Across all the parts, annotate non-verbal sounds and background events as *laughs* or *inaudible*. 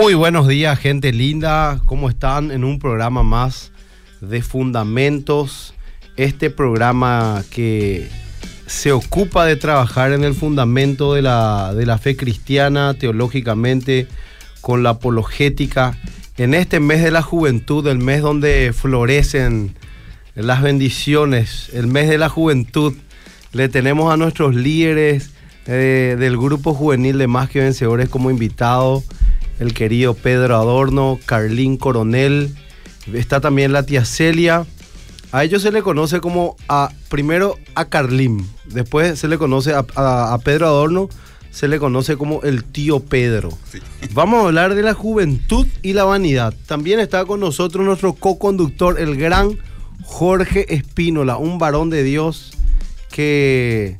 Muy buenos días, gente linda. ¿Cómo están? En un programa más de Fundamentos. Este programa que se ocupa de trabajar en el fundamento de la, de la fe cristiana, teológicamente, con la apologética. En este mes de la juventud, el mes donde florecen las bendiciones, el mes de la juventud, le tenemos a nuestros líderes eh, del grupo juvenil de Más que Vencedores como invitado el querido Pedro Adorno, Carlín Coronel, está también la tía Celia. A ellos se le conoce como a, primero a Carlín, después se le conoce a, Pedro Adorno, se le conoce como el tío Pedro. *laughs* Vamos a hablar de la juventud y la vanidad. También está con nosotros nuestro co-conductor, el gran Jorge Espínola, un varón de Dios que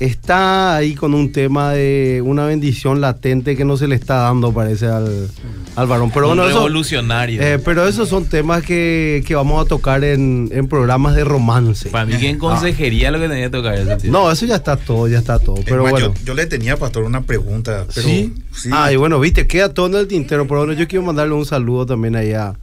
está ahí con un tema de una bendición latente que no se le está dando, parece, al, al varón. Pero un bueno, revolucionario. eh, pero esos son temas que, que vamos a tocar en, en, programas de romance. Para mí que en consejería lo que tenía que tocar eso, tío. No, eso ya está todo, ya está todo. Pero bueno. Yo, yo, le tenía, pastor, una pregunta. Pero, ¿Sí? ¿Sí? Ah, y bueno, viste, queda todo en el tintero. Pero bueno, yo quiero mandarle un saludo también ahí a,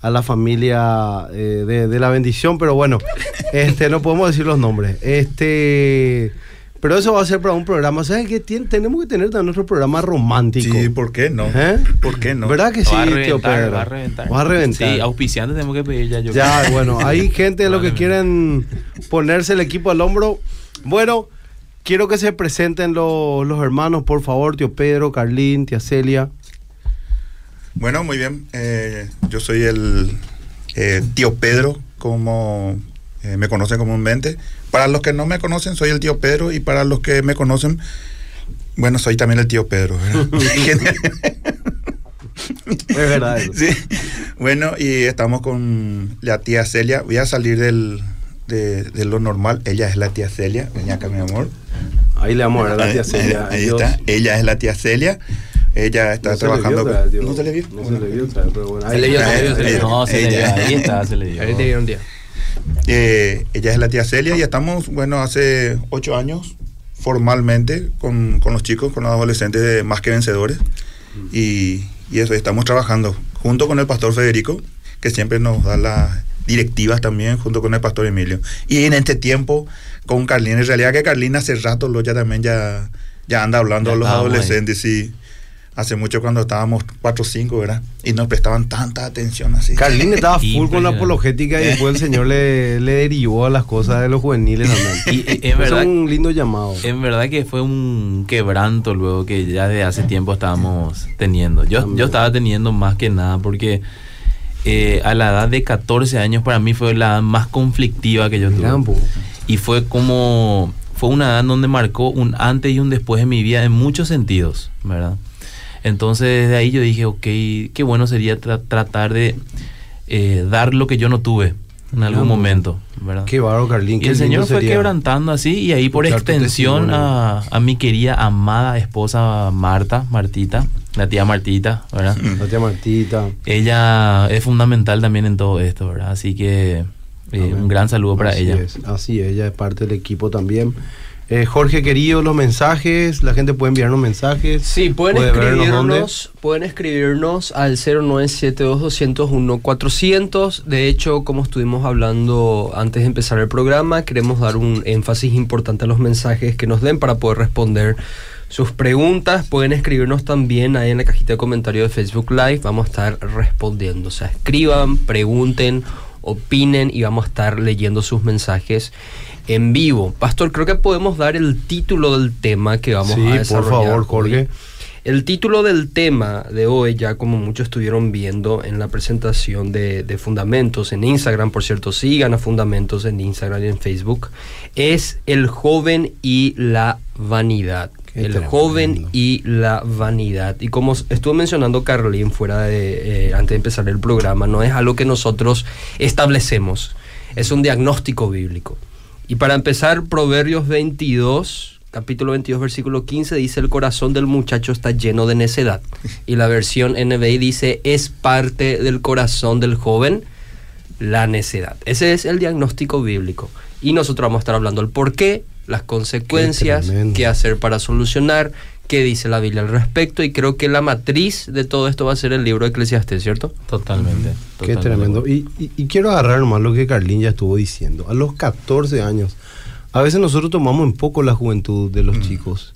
a la familia eh, de, de, la bendición. Pero bueno, *laughs* este no podemos decir los nombres. Este. Pero eso va a ser para un programa. ¿Sabes qué? tenemos que tener también nuestro programa romántico. Sí, ¿por qué no? ¿Eh? ¿Por qué no? ¿Verdad que sí, va a reventar, tío Pedro? Va a reventar. Va a reventar. Sí, auspiciantes tenemos que pedir ya. Yo ya, creo. bueno, hay *laughs* gente de lo que quieren ponerse el equipo al hombro. Bueno, quiero que se presenten los, los hermanos, por favor, tío Pedro, Carlín, tía Celia. Bueno, muy bien. Eh, yo soy el eh, tío Pedro, como eh, me conocen comúnmente. Para los que no me conocen, soy el tío Pedro. Y para los que me conocen, bueno, soy también el tío Pedro. *laughs* es verdad. Eso. *laughs* Sí. Bueno, y estamos con la tía Celia. Voy a salir del, de, de, lo normal. Ella es la tía Celia. Ven acá, mi amor. Ahí le vamos a la tía Celia. Ahí, ahí está. Ella es la tía Celia. Ella está no trabajando. Se con... No se le vio. No se le vio, pero bueno. Ahí se le vio, se le vio. Se le vio. No, se le vio. Ahí está, se le vio. Ahí te vieron un día. Eh, ella es la tía Celia y estamos, bueno, hace ocho años formalmente con, con los chicos, con los adolescentes de Más que Vencedores. Y, y, eso, estamos trabajando junto con el pastor Federico, que siempre nos da las directivas también, junto con el pastor Emilio. Y en este tiempo con Carlín, en realidad que Carlín hace rato lo ya también ya, ya anda hablando Ya a los adolescentes y hace mucho cuando estábamos 4 o 5, ¿verdad? Y nos prestaban tanta atención así. Carlín estaba full con la apologética y después el *laughs* Señor le, le derivó a las cosas de los juveniles también. *laughs* Y, y, en Fue verdad, un lindo llamado. en verdad que fue un quebranto luego que ya de hace tiempo estábamos teniendo. Yo, yo estaba teniendo más que nada porque eh, a la edad de 14 años para mí fue la edad más conflictiva que yo tuve. Po. Y fue como, fue una edad donde marcó un antes y un después en mi vida en muchos sentidos, ¿verdad? Entonces desde ahí yo dije, ok, qué bueno sería tra- tratar de eh, dar lo que yo no tuve en algún momento, ¿verdad? Qué bárbaro, Carlín. Y el Señor fue sería. quebrantando así y ahí por escuchar extensión a, a mi querida amada esposa Marta, Martita, la tía Martita, ¿verdad? La tía Martita. Ella es fundamental también en todo esto, ¿verdad? Así que eh, un gran saludo para Así ella. Es, así es, ella es parte del equipo también. Eh, Jorge, querido, los mensajes, la gente puede enviarnos mensajes. Sí, pueden Puede escribirnos, pueden escribirnos al 0972-201-400. De hecho, como estuvimos hablando antes de empezar el programa, queremos dar un énfasis importante a los mensajes que nos den para poder responder sus preguntas. Pueden escribirnos también ahí en la cajita de comentarios de Facebook Live. Vamos a estar respondiendo. O sea, escriban, pregunten, opinen y vamos a estar leyendo sus mensajes en vivo. Pastor, creo que podemos dar el título del tema que vamos sí, a por desarrollar. favor, hoy. Jorge. El título del tema de hoy, ya como muchos estuvieron viendo en la presentación de, de Fundamentos en Instagram, por cierto, sigan a Fundamentos en Instagram y en Facebook, es el joven y la vanidad. Qué el tremendo. joven y la vanidad. Y como estuvo mencionando Carlín fuera de, eh, antes de empezar el programa, no es algo que nosotros establecemos, es un diagnóstico bíblico. Y para empezar, Proverbios 22, capítulo 22, versículo 15, dice, el corazón del muchacho está lleno de necedad. Y la versión NBI dice, es parte del corazón del joven la necedad. Ese es el diagnóstico bíblico. Y nosotros vamos a estar hablando el por qué, las consecuencias, qué hacer para solucionar, qué dice la Biblia al respecto y creo que la matriz de todo esto va a ser el libro de Eclesiastés, ¿cierto? Totalmente. Qué totalmente. tremendo. Y, y- y quiero agarrar nomás lo que Carlín ya estuvo diciendo. A los 14 años, a veces nosotros tomamos en poco la juventud de los chicos.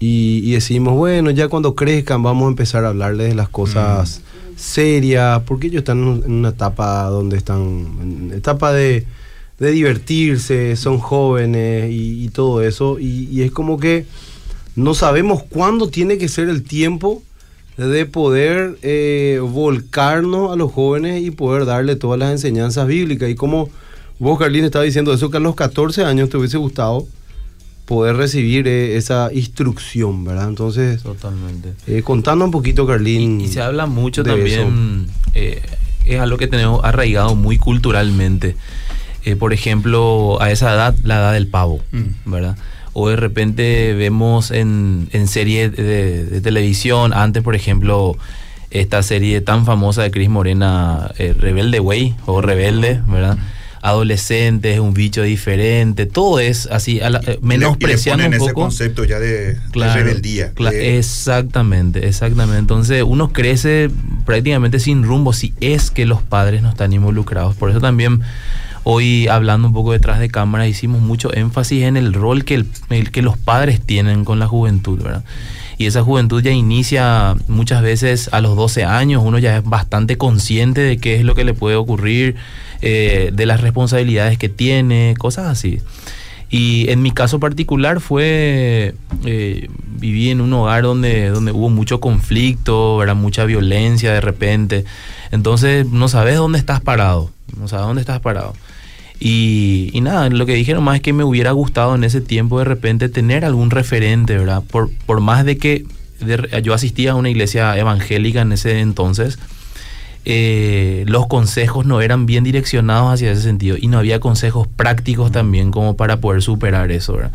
Y, y decimos, bueno, ya cuando crezcan vamos a empezar a hablarles de las cosas serias, porque ellos están en una etapa donde están, en etapa de, de divertirse, son jóvenes y, y todo eso. Y, y es como que no sabemos cuándo tiene que ser el tiempo de poder eh, volcarnos a los jóvenes y poder darle todas las enseñanzas bíblicas. Y como vos, Carlín, estaba diciendo eso, que a los 14 años te hubiese gustado poder recibir eh, esa instrucción, ¿verdad? Entonces, Totalmente. eh, contando un poquito, Carlín. Y se habla mucho de también, eh, es algo que tenemos arraigado muy culturalmente. Eh, por ejemplo, a esa edad, la edad del pavo, Mm. ¿verdad? O de repente vemos en, en series de, de televisión, antes por ejemplo, esta serie tan famosa de Cris Morena, eh, Rebelde Way, o Rebelde, ¿verdad? Adolescentes, un bicho diferente, todo es así, a la- eh, y le menospreciando ponen un ese poco. concepto ya de, de Claro, rebeldía. de- exactamente, exactamente. Entonces uno crece prácticamente sin rumbo si es que los padres no están involucrados. Por eso también hoy hablando un poco detrás de cámara hicimos mucho énfasis en el rol que, el, que los padres tienen con la juventud, ¿verdad? Y esa juventud ya inicia muchas veces a los 12 años, uno ya es bastante consciente de qué es lo que le puede ocurrir, eh, de las responsabilidades que tiene, cosas así. Y en mi caso particular fue, eh, viví en un hogar donde, donde hubo mucho conflicto, era mucha violencia de repente. Entonces no sabes dónde estás parado, no sabes dónde estás parado. Y, y nada, lo que dije nomás es que me hubiera gustado en ese tiempo de repente tener algún referente, ¿verdad? Por, por más de que de- yo asistía a una iglesia evangélica en ese entonces, eh, los consejos no eran bien direccionados hacia ese sentido y no había consejos prácticos también como para poder superar eso, ¿verdad?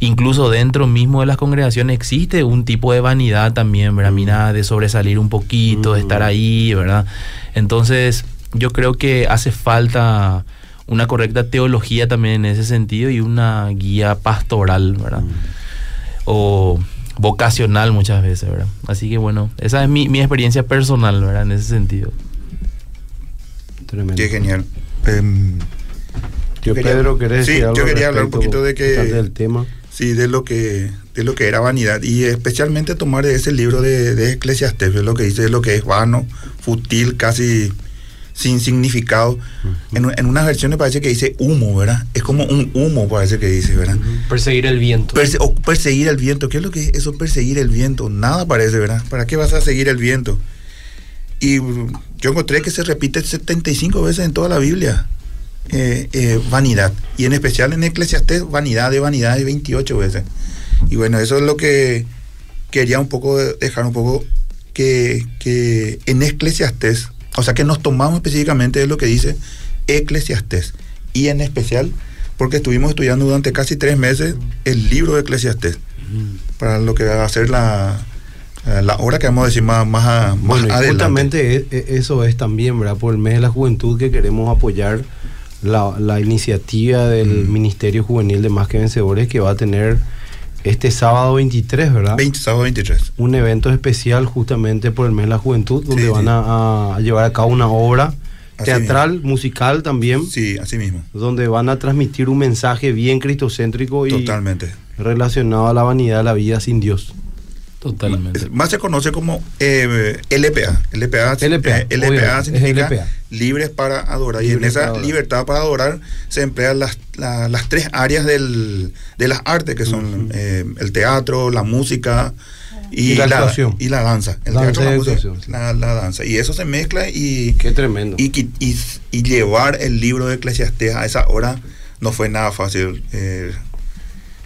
Incluso dentro mismo de las congregaciones existe un tipo de vanidad también, ¿verdad? Mira, de sobresalir un poquito, de estar ahí, ¿verdad? Entonces, yo creo que hace falta una correcta teología también en ese sentido y una guía pastoral, ¿verdad? O vocacional muchas veces, ¿verdad? Así que bueno, esa es mi, mi experiencia personal, ¿verdad? En ese sentido. Tremendo. Qué genial. Em, Yo, quería- Pedro, ¿querés sí, algo yo quería hablar un poquito de que- del tema? Sí, de lo que de lo que era vanidad y especialmente tomar ese libro de, de Eclesiastés, es lo que dice, lo que es vano, fútil, casi sin significado. en, en unas versiones parece que dice humo, ¿verdad? Es como un humo, parece que dice, ¿verdad? Perseguir el viento. Perse- o perseguir el viento. ¿Qué es lo que es eso, perseguir el viento? Nada parece, ¿verdad? ¿Para qué vas a seguir el viento? Y yo encontré que se repite 75 veces en toda la Biblia. eh, eh, vanidad. Y en especial en Eclesiastés, vanidad de vanidad de 28 veces. Y bueno, eso es lo que quería un poco de- dejar un poco que, que en Eclesiastés, o sea que nos tomamos específicamente de lo que dice Eclesiastés. Y en especial porque estuvimos estudiando durante casi tres meses el libro de Eclesiastés. Para lo que va a ser la, la hora que vamos a decir más, más, a- más Bueno, adelante. justamente e- e- eso es también, ¿verdad? Por el mes de la juventud que queremos apoyar la, la iniciativa del Mm. Ministerio Juvenil de Más que Vencedores que va a tener este sábado 23, ¿verdad? 20, sábado 23. Un evento especial justamente por el mes de la juventud donde Sí, van sí. A, a llevar a cabo una obra Así teatral, musical también, Sí, así mismo. donde van a transmitir un mensaje bien cristocéntrico y Totalmente. relacionado a la vanidad de la vida sin Dios. Totalmente. Es- Más se conoce como eh, LPA. LPA, LPA, eh, LPA significa LPA. libres para adorar. y en esa adorar. libertad para adorar se emplean las, la- las tres áreas del, de las artes, que son eh, el teatro, la música y, Y la actuación. y la danza. El Danza teatro, y la música, la, la danza. Y eso se mezcla y, Qué tremendo. y- y llevar el libro de Eclesiastés a esa hora no fue nada fácil. eh,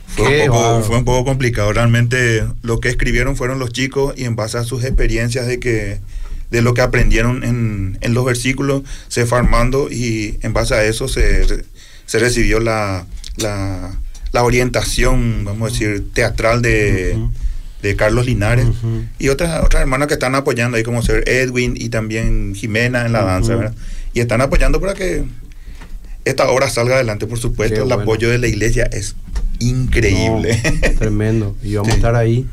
fue, un poco, bárbaro. fue un poco complicado. Realmente lo que escribieron fueron los chicos y en base a sus experiencias de que de lo que aprendieron en, en los versículos se fue armando y en base a eso se, se recibió la, la, la orientación, vamos a decir, teatral de, de Carlos Linares y otras otras hermanas que están apoyando ahí como ser Edwin y también Jimena en la danza, ¿verdad? Y están apoyando para que esta obra salga adelante, por supuesto. Qué el bueno. apoyo de la iglesia es increíble. No, tremendo. Y vamos a estar ahí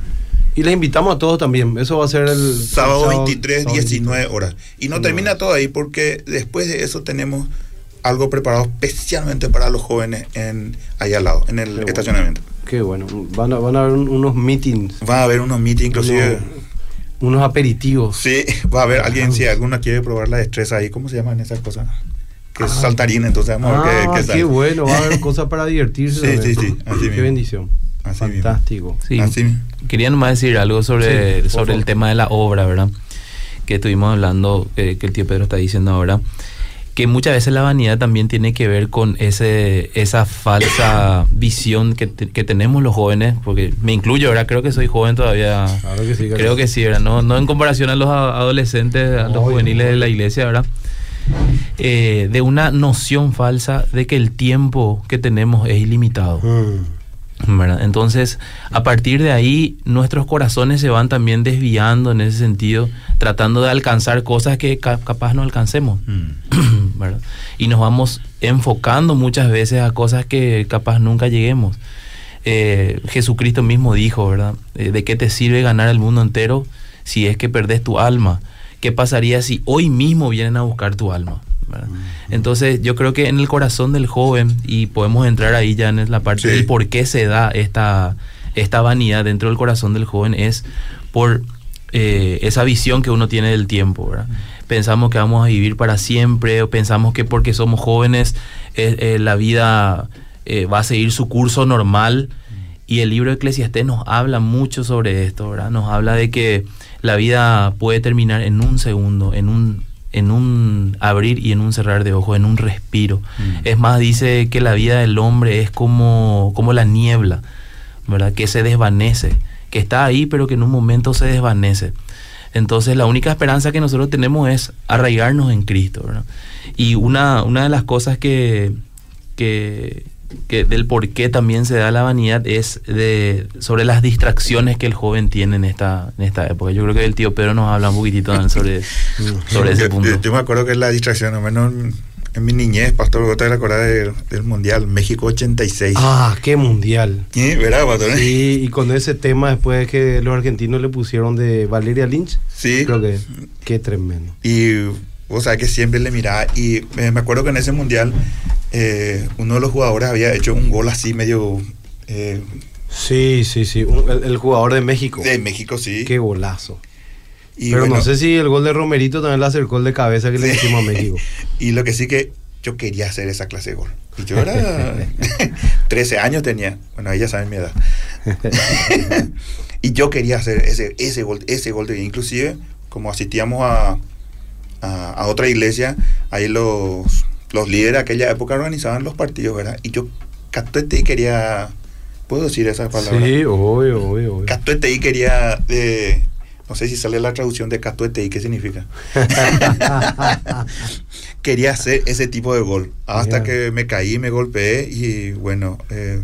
Y les invitamos a todos también. Eso va a ser el sábado, el 23, sábado 19 horas. Y no termina todo ahí porque después de eso tenemos algo preparado especialmente para los jóvenes en ahí al lado, en el Qué estacionamiento. Qué bueno. Van a, van a haber un- unos meetings, Va a haber unos meetings, inclusive. unos, unos aperitivos. Sí, va a haber alguien, si alguno quiere probar la destreza ahí, ¿cómo se llaman esas cosas? Que es Ah. saltarín, entonces vamos a ver Ah, *laughs* qué, qué qué, bueno. Va a haber cosas para divertirse. Sí, sí, sí, así Qué mismo. bendición. Así mismo. Fantástico. Sí, Así mismo. quería nomás decir algo sobre, Sí, sobre el tema de la obra, ¿verdad? Que estuvimos hablando, eh, que el tío Pedro está diciendo ahora, que muchas veces la vanidad también tiene que ver con ese esa falsa *coughs* visión que, te- que tenemos los jóvenes, porque me incluyo, ¿verdad? Creo que soy joven todavía. Claro que sí. Creo que sí, ¿verdad? No, no en comparación a los adolescentes, a los Obvio, juveniles de la iglesia, ¿verdad? Eh, de una noción falsa de que el tiempo que tenemos es ilimitado. Mm. ¿verdad? Entonces, a partir de ahí, nuestros corazones se van también desviando en ese sentido, tratando de alcanzar cosas que ca- capaz no alcancemos. Mm. *clears throat* ¿verdad? Y nos vamos enfocando muchas veces a cosas que capaz nunca lleguemos. Eh, Jesucristo mismo dijo, ¿verdad? Eh, ¿De qué te sirve ganar el mundo entero si es que perdés tu alma? ¿Qué pasaría si hoy mismo vienen a buscar tu alma? Entonces yo creo que en el corazón del joven, y podemos entrar ahí ya en la parte Sí. del por qué se da esta, esta vanidad dentro del corazón del joven, es por eh, esa visión que uno tiene del tiempo. ¿verdad? Pensamos que vamos a vivir para siempre, o pensamos que porque somos jóvenes eh, eh, la vida va a seguir su curso normal. Y el libro de Eclesiastés nos habla mucho sobre esto, ¿verdad? Nos habla de que la vida puede terminar en un segundo, en un, en un abrir y en un cerrar de ojos, en un respiro. Es más, dice que la vida del hombre es como, como la niebla, ¿verdad? Que se desvanece, que está ahí, pero que en un momento se desvanece. Entonces la única esperanza que nosotros tenemos es arraigarnos en Cristo, ¿verdad? Y una, una de las cosas que, que, que del por qué también se da la vanidad es de, sobre las distracciones que el joven tiene en esta, en esta época. Yo creo que el tío Pedro nos habla un poquitito también sobre, *laughs* sobre ese punto. Yo, yo me acuerdo que la distracción, al menos en, en mi niñez, Pastor, ¿vos te acordás del, del Mundial México 86? Ah, qué mundial. ¿Sí? ¿Verdad, Pastor? Sí, y con ese tema después que los argentinos le pusieron de Valeria Lynch, Sí. creo que qué tremendo. Y vos sabés que siempre le miraba. Y eh, me acuerdo que en ese mundial eh, uno de los jugadores había hecho un gol así medio eh, Sí, sí, sí. el, el jugador de México. de México, sí. Qué golazo. Y Pero bueno, no sé si el gol de Romerito también le acercó el de cabeza que le hicimos a México. *laughs* Y lo que sí que yo quería hacer esa clase de gol. Y yo era *laughs* 13 años tenía. Bueno, ahí ya saben mi edad. *laughs* y yo quería hacer ese, ese gol, ese gol de inclusive como asistíamos a, a, a otra iglesia, ahí los, los líderes de aquella época organizaban los partidos, ¿verdad? Y yo catuete y quería, ¿puedo decir esa palabra? Sí, obvio, obvio, obvio. Catuete y quería, de, no sé si sale la traducción de catuete y qué significa. *laughs* quería hacer ese tipo de gol. Hasta que me caí, me golpeé y bueno, eh,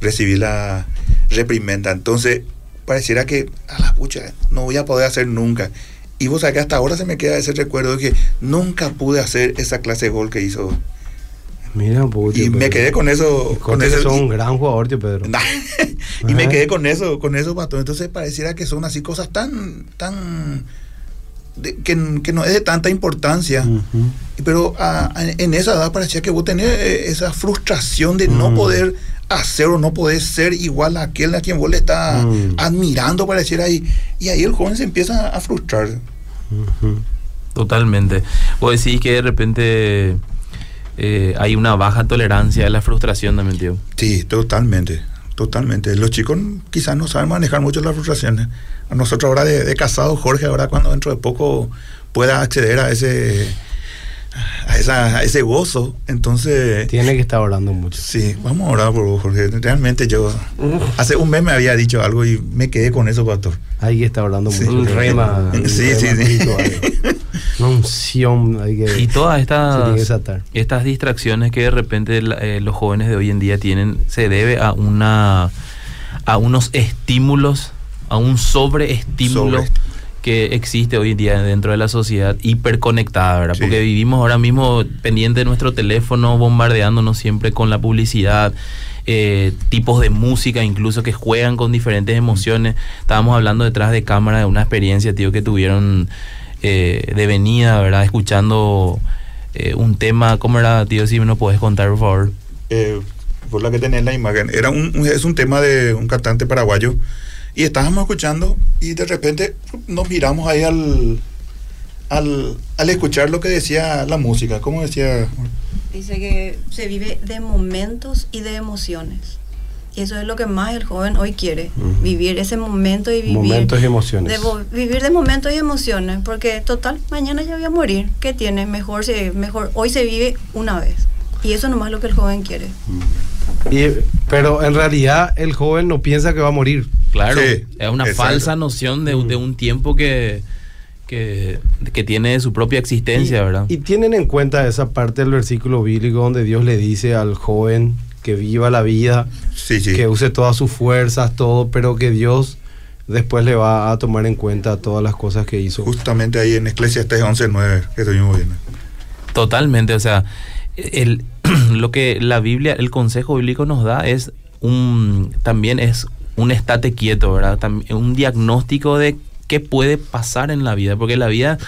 recibí la reprimenda. Entonces, pareciera que a la pucha, no voy a poder hacer nunca. Y vos sabés que hasta ahora se me queda ese recuerdo de que nunca pude hacer esa clase de gol que hizo. Mira, pues, Y me quedé con eso. Con eso sos y- un gran jugador, tío Pedro. *laughs* Y me quedé con eso, con eso, pato. Entonces pareciera que son así cosas tan, tan, de- que, que no es de tanta importancia. Y Pero en en esa edad parecía que vos tenés eh, esa frustración de no Mm. poder hacer o no poder ser igual a aquel a quien vos le estás Mm. admirando, pareciera ahí. Y ahí el joven se empieza a frustrar. Totalmente. Vos decís que de repente eh, hay una baja tolerancia a la frustración también, tío. Sí, totalmente, totalmente. Los chicos quizás no saben manejar mucho las frustraciones. A nosotros ahora de, de casado, Jorge, ahora cuando dentro de poco pueda acceder a ese a, esa, a ese gozo, entonces Tiene que estar orando mucho. sí, vamos a orar por vos, Jorge. Realmente yo hace un mes me había dicho algo y me quedé con eso, pastor. Hay que estar orando Sí. mucho. Un rema. un Sí, rema sí, *laughs* sí. Una unción. Hay que, Y todas estas, estas distracciones que de repente eh, los jóvenes de hoy en día tienen se debe a una a unos estímulos, a un sobreestímulo Sobre. Que existe hoy en día dentro de la sociedad hiperconectada, ¿verdad? Porque vivimos ahora mismo pendiente de nuestro teléfono, bombardeándonos siempre con la publicidad, eh, tipos de música incluso que juegan con diferentes emociones. Estábamos hablando detrás de cámara de una experiencia, tío, que tuvieron eh, de venida, ¿verdad? Escuchando eh, un tema, ¿cómo era, tío? Si me lo puedes contar, por favor. por la que tenés la imagen. Era un, es un tema de un cantante paraguayo y estábamos escuchando y de repente nos miramos ahí al, al, al escuchar lo que decía la música. ¿Cómo decía? Dice que se vive de momentos y de emociones. Y eso es lo que más el joven hoy quiere, vivir ese momento y vivir... Momentos y emociones. vivir de momentos y emociones, porque total, mañana ya voy a morir. ¿Qué tiene? Mejor, se, mejor hoy se vive una vez. Y eso nomás es lo que el joven quiere. Pero en realidad el joven no piensa que va a morir. Claro, es una falsa noción de, un tiempo que, que, tiene su propia existencia, ¿verdad? Y tienen en cuenta esa parte del versículo bíblico donde Dios le dice al joven que viva la vida, que use todas sus fuerzas, todo, pero que Dios después le va a tomar en cuenta todas las cosas que hizo. Justamente ahí en Eclesiastes 11.9, que estuvimos viendo. Totalmente, o sea, el, *clears throat* lo que la Biblia, el consejo bíblico nos da es un, también es un estate quieto, ¿verdad? un diagnóstico de qué puede pasar en la vida, porque la vida,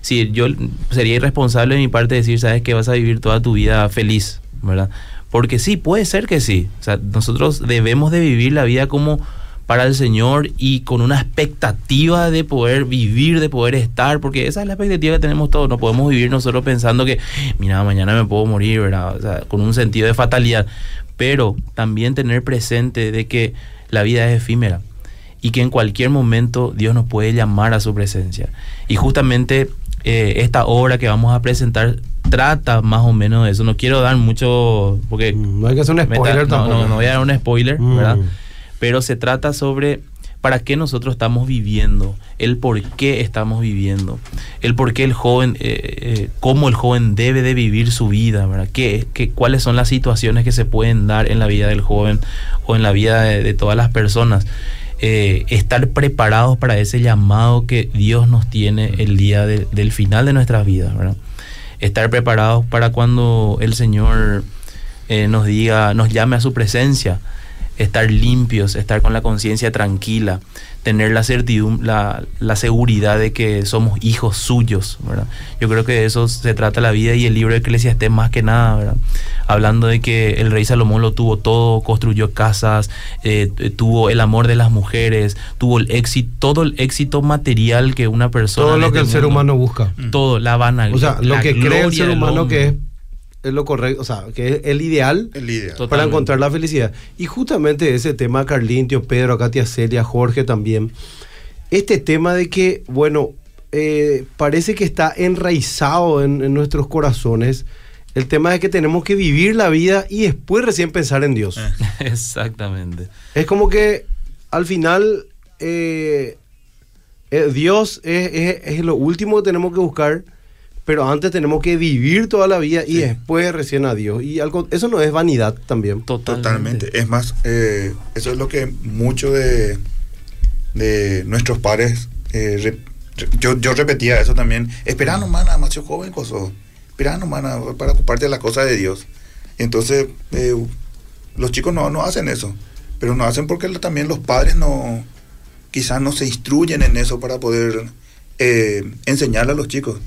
si yo sería irresponsable de mi parte decir, sabes que vas a vivir toda tu vida feliz, ¿verdad? Porque sí, puede ser que sí. O sea, nosotros debemos de vivir la vida como para el Señor y con una expectativa de poder vivir, de poder estar, porque esa es la expectativa que tenemos todos. No podemos vivir nosotros pensando que, mira, mañana me puedo morir, ¿verdad? O sea, con un sentido de fatalidad. Pero también tener presente de que la vida es efímera y que en cualquier momento Dios nos puede llamar a su presencia. Y justamente eh, esta obra que vamos a presentar trata más o menos de eso. No quiero dar mucho, porque... Mm, no hay que hacer un spoiler tampoco. No, no, voy a dar un spoiler, ¿verdad? Pero se trata sobre para qué nosotros estamos viviendo, el por qué estamos viviendo, el por qué el joven, eh, eh, cómo el joven debe de vivir su vida, ¿verdad? ¿Qué, qué, cuáles son las situaciones que se pueden dar en la vida del joven o en la vida de, todas las personas. Eh, estar preparados para ese llamado que Dios nos tiene el día del final de nuestras vidas, ¿verdad? Estar preparados para cuando el Señor nos diga, nos llame a su presencia estar limpios, estar con la conciencia tranquila, tener la certidumbre, la, seguridad de que somos hijos suyos, ¿verdad? Yo creo que de eso se trata la vida y el libro de Eclesiastés más que nada, ¿verdad? Hablando de que el rey Salomón lo tuvo todo, construyó casas, eh, tuvo el amor de las mujeres, tuvo el éxito, todo el éxito material que una persona... Todo lo que el ser humano busca. Todo, la vana. O sea, lo que cree el ser humano que es es lo correcto, o sea, que es el ideal, para encontrar la felicidad. Y justamente ese tema, Carlín, tío Pedro, Katia Celia, Jorge también, este tema de que, bueno, eh, parece que está enraizado en, nuestros corazones, el tema de que tenemos que vivir la vida y después recién pensar en Dios. *laughs* Exactamente. Es como que al final eh, eh, Dios es, es lo último que tenemos que buscar pero antes tenemos que vivir toda la vida y después recién a Dios. Y algo, eso no es vanidad también. Totalmente. Es más, eh, eso es lo que muchos de, de nuestros padres, eh, yo, yo repetía eso también, espera nomás, demasiado joven, coso. Espera nomás para ocuparte de las cosas de Dios. Entonces, eh, los chicos no, no hacen eso, pero no hacen porque también los padres no, quizás no se instruyen en eso para poder enseñarle a los chicos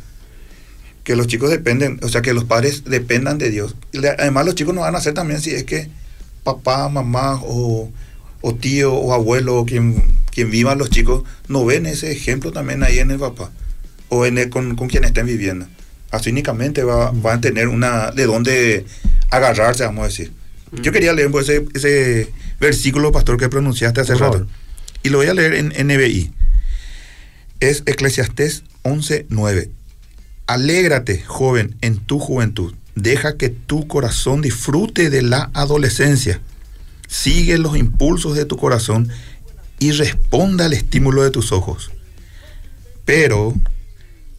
que los chicos dependen, o sea, que los padres dependan de Dios. Además, los chicos no van a hacer también si es que papá, mamá o, tío o abuelo o quien, quien vivan los chicos no ven ese ejemplo también ahí en el papá o en con, con, quien estén viviendo. Así únicamente va, van a tener una de dónde agarrarse, vamos a decir. Yo quería leer pues, ese, ese versículo, pastor, que pronunciaste hace rato. Y lo voy a leer en NBI. Es Eclesiastés 11.9. Alégrate, joven, en tu juventud. Deja que tu corazón disfrute de la adolescencia. Sigue los impulsos de tu corazón y responda al estímulo de tus ojos. Pero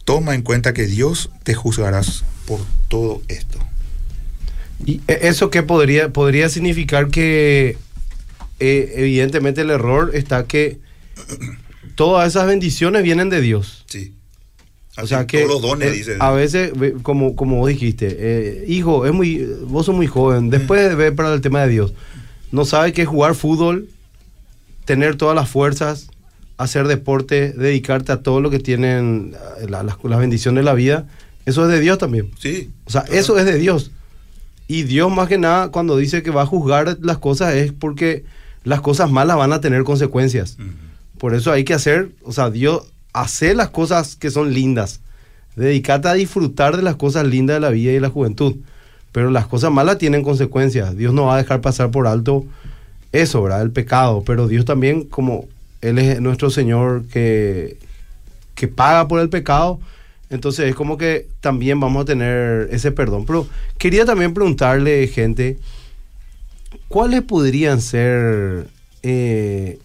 toma en cuenta que Dios te juzgarás por todo esto. ¿Y e, eso qué podría, podría significar que eh, evidentemente el error está que todas esas bendiciones vienen de Dios. Sí. O sea que todos los dones, eh, dice. a veces, ve, como, como vos dijiste, eh, hijo, es muy, vos sos muy joven, después de ver para el tema de Dios, no sabe que jugar fútbol, tener todas las fuerzas, hacer deporte, dedicarte a todo lo que tienen eh, la- las, las bendiciones de la vida, eso es de Dios también. Sí. O sea, eso es de Dios. Y Dios más que nada cuando dice que va a juzgar las cosas es porque las cosas malas van a tener consecuencias. Por eso hay que hacer, o sea, Dios, hacer las cosas que son lindas. Dedicate a disfrutar de las cosas lindas de la vida y la juventud. Pero las cosas malas tienen consecuencias. Dios no va a dejar pasar por alto eso, ¿verdad? El pecado. Pero Dios también, como Él es nuestro Señor que, que paga por el pecado, entonces es como que también vamos a tener ese perdón. Pero quería también preguntarle, gente, ¿cuáles podrían ser eh,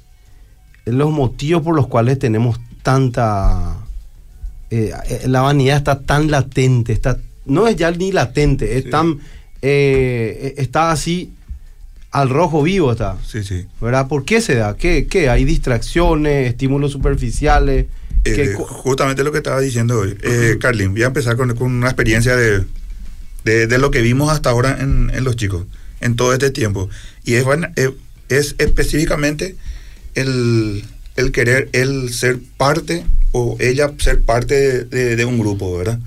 los motivos por los cuales tenemos tanta... eh, la vanidad está tan latente, está, no es ya ni latente, es Sí. tan... eh, está así al rojo vivo está. Sí, sí. ¿Verdad? ¿Por qué se da? ¿Qué, qué? ¿Hay distracciones, estímulos superficiales? ¿Qué Eh, justamente lo que estaba diciendo hoy. Eh, Carlin, voy a empezar con, con una experiencia de, de, de lo que vimos hasta ahora en, en los chicos, en todo este tiempo. Y es, eh, es específicamente el, el querer, el ser parte o ella ser parte de, un grupo, ¿verdad?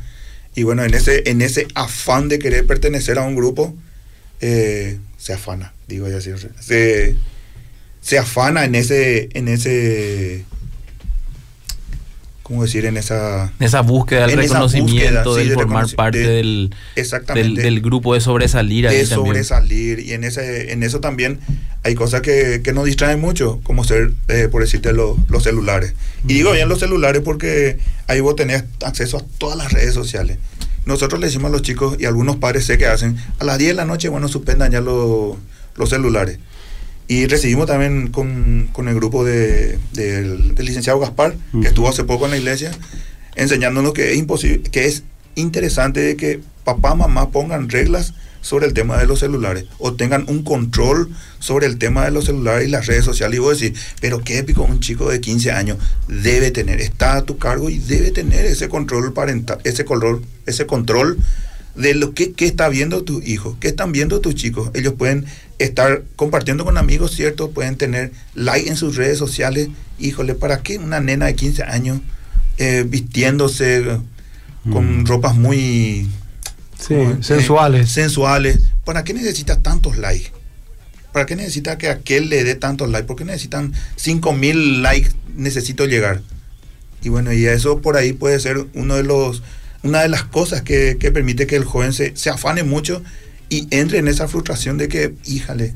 Y bueno, en ese, en ese afán de querer pertenecer a un grupo, eh, se afana, digo ya. Se, se afana en ese, en ese, ¿cómo decir? En esa... Esa búsqueda del reconocimiento, búsqueda, sí, de formar parte de- del, del, del grupo de sobresalir ahí de también. sobresalir y en ese en eso también hay cosas que, que nos distraen mucho como ser eh, por decirte lo- los celulares. Y digo bien los celulares porque ahí vos tenés acceso a todas las redes sociales. Nosotros le decimos a los chicos y algunos padres sé que hacen a las 10 de la noche bueno suspendan ya los los celulares y recibimos también con, con el grupo de, del, del licenciado Gaspar Ujú. que estuvo hace poco en la iglesia enseñándonos que es imposible, que es interesante de que papá, mamá pongan reglas sobre el tema de los celulares o tengan un control sobre el tema de los celulares y las redes sociales. Y vos decís, pero qué épico, un chico de 15 años debe tener, está a tu cargo y debe tener ese control parental, ese control, ese control de lo que, que está viendo tu hijo, qué están viendo tus chicos. Ellos pueden estar compartiendo con amigos, ¿cierto? Pueden tener like en sus redes sociales. Híjole, ¿para qué una nena de 15 años eh, vistiéndose con Mm. ropas muy. Eh, sensuales. sensuales? ¿Para qué necesita tantos likes? ¿Para qué necesita que aquel le dé tantos likes? ¿Por qué necesitan 5000 likes? Necesito llegar. Y bueno, y eso por ahí puede ser uno de los, una de las cosas que, que permite que el joven se, se afane mucho y entre en esa frustración de que, híjale. eh,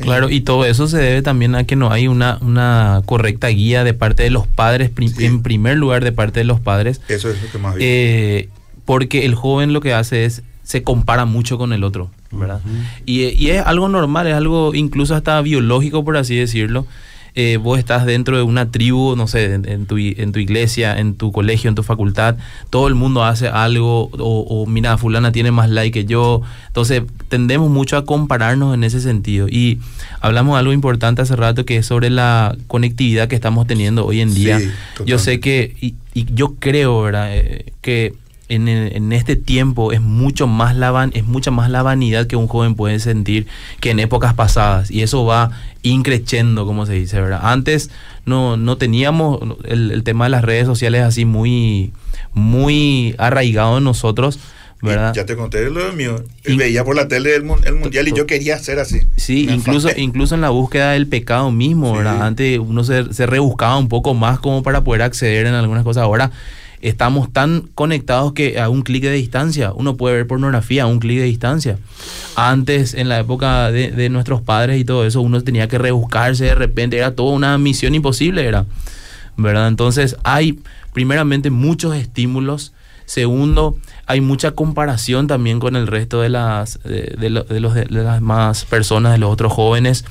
Claro, y todo eso se debe también a que no hay una, una correcta guía de parte de los padres, Sí. en primer lugar de parte de los padres, Eso es lo que más eh, porque el joven lo que hace es, se compara mucho con el otro, ¿verdad? y, y es algo normal, es algo incluso hasta biológico, por así decirlo. Eh, vos estás dentro de una tribu, no sé, en, en tu, en tu iglesia, en tu colegio, en tu facultad, todo el mundo hace algo, o, o mira, fulana tiene más like que yo. Entonces, tendemos mucho a compararnos en ese sentido. Y hablamos de algo importante hace rato, que es sobre la conectividad que estamos teniendo hoy en día. Sí, yo sé que, y, y yo creo, ¿verdad? Eh, que en, en este tiempo es mucho más la van- es mucha más la vanidad que un joven puede sentir que en épocas pasadas y eso va increciendo como se dice verdad antes no no teníamos el, el tema de las redes sociales así muy muy arraigado en nosotros verdad Ya te conté lo mío. Y- Veía por la tele el, el mundial y yo quería ser así. Sí, Me incluso, incluso en la búsqueda del pecado mismo, Sí. ¿verdad? Antes uno se, se rebuscaba un poco más como para poder acceder en algunas cosas. Ahora estamos tan conectados que a un clic de distancia, uno puede ver pornografía a un clic de distancia. Antes, en la época de, nuestros padres y todo eso, uno tenía que rebuscarse de repente, era toda una misión imposible, era. ¿Verdad? Entonces hay primeramente muchos estímulos. Segundo, hay mucha comparación también con el resto de las, de los, de las más personas, de los otros jóvenes.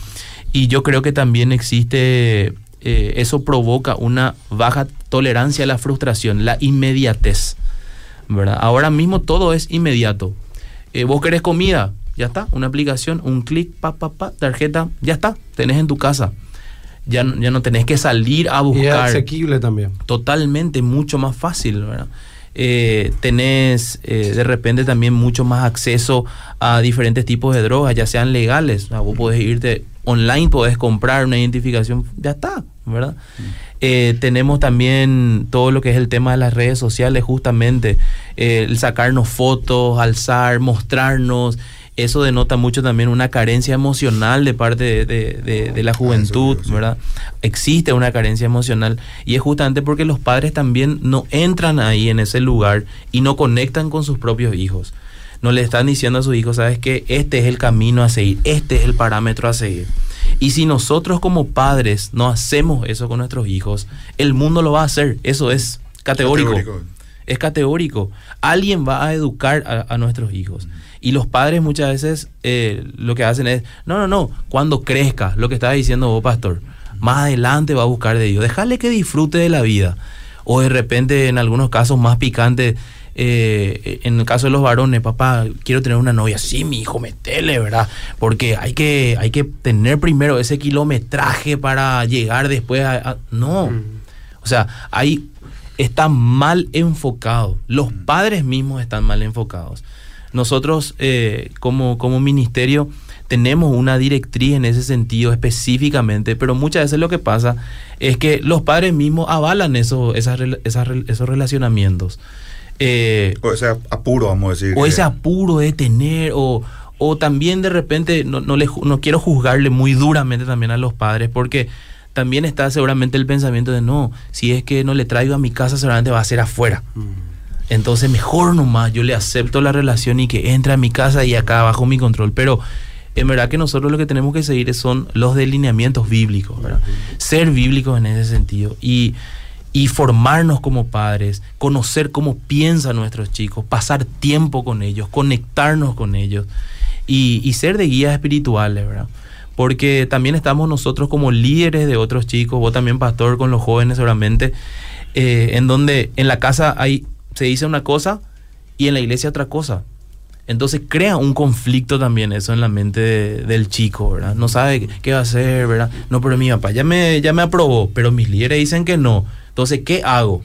Y yo creo que también existe, eh, eso provoca una baja tolerancia a la frustración, la inmediatez. ¿verdad? Ahora mismo todo es inmediato. Eh, vos querés comida, ya está, una aplicación, un clic, pa, pa, pa, tarjeta, ya está, tenés en tu casa. ya, no- ya no tenés que salir a Y es buscar asequible también. totalmente mucho más fácil, ¿verdad? Eh, tenés eh, de repente también mucho más acceso a diferentes tipos de drogas, ya sean legales. O sea, vos podés irte online, podés comprar una identificación, ya está, ¿verdad? Eh, tenemos también todo lo que es el tema de las redes sociales, justamente, eh, el sacarnos fotos, alzar, mostrarnos. Eso denota mucho también una carencia emocional de parte de, de- de- de la juventud. ¿verdad? Existe una carencia emocional y es justamente porque los padres también no entran ahí en ese lugar y no conectan con sus propios hijos. No le están diciendo a sus hijos, sabes que este es el camino a seguir, este es el parámetro a seguir. Y si nosotros como padres no hacemos eso con nuestros hijos, el mundo lo va a hacer. Eso es categórico. Categórico. Es categórico. Alguien va a educar a, a nuestros hijos. Y los padres muchas veces eh, lo que hacen es, no, no, no, cuando crezca, lo que estaba diciendo vos, pastor, más adelante va a buscar de Dios. Dejarle que disfrute de la vida. O de repente, en algunos casos más picantes, eh, en el caso de los varones, papá, quiero tener una novia. Sí, mi hijo, metele, ¿verdad? Porque hay que, hay que tener primero ese kilometraje para llegar después a... a- no. O sea, ahí está mal enfocado. Los padres mismos están mal enfocados. Nosotros, eh, como, como ministerio, tenemos una directriz en ese sentido específicamente, pero muchas veces lo que pasa es que los padres mismos avalan eso, esas esos relacionamientos. Eh, O ese apuro, vamos a decir. o que- ese apuro de tener, o, o también de repente, no, no, le no quiero juzgarle muy duramente también a los padres, porque también está seguramente el pensamiento de no, si es que no le traigo a mi casa, seguramente va a ser afuera. Entonces mejor nomás, yo le acepto la relación y que entre a mi casa y acá bajo mi control. Pero en verdad que nosotros lo que tenemos que seguir son los delineamientos bíblicos, ¿verdad? Ser bíblicos en ese sentido. Y, y formarnos como padres, conocer cómo piensan nuestros chicos, pasar tiempo con ellos, conectarnos con ellos y, y ser de guías espirituales, ¿verdad? Porque también estamos nosotros como líderes de otros chicos, vos también pastor con los jóvenes seguramente, eh, en donde en la casa hay, se dice una cosa y en la iglesia otra cosa. Entonces crea un conflicto también eso en la mente de- del chico, ¿verdad? No sabe qué- va a hacer, ¿verdad? No, pero mi papá ya me, ya me aprobó, pero mis líderes dicen que no. Entonces, ¿qué hago?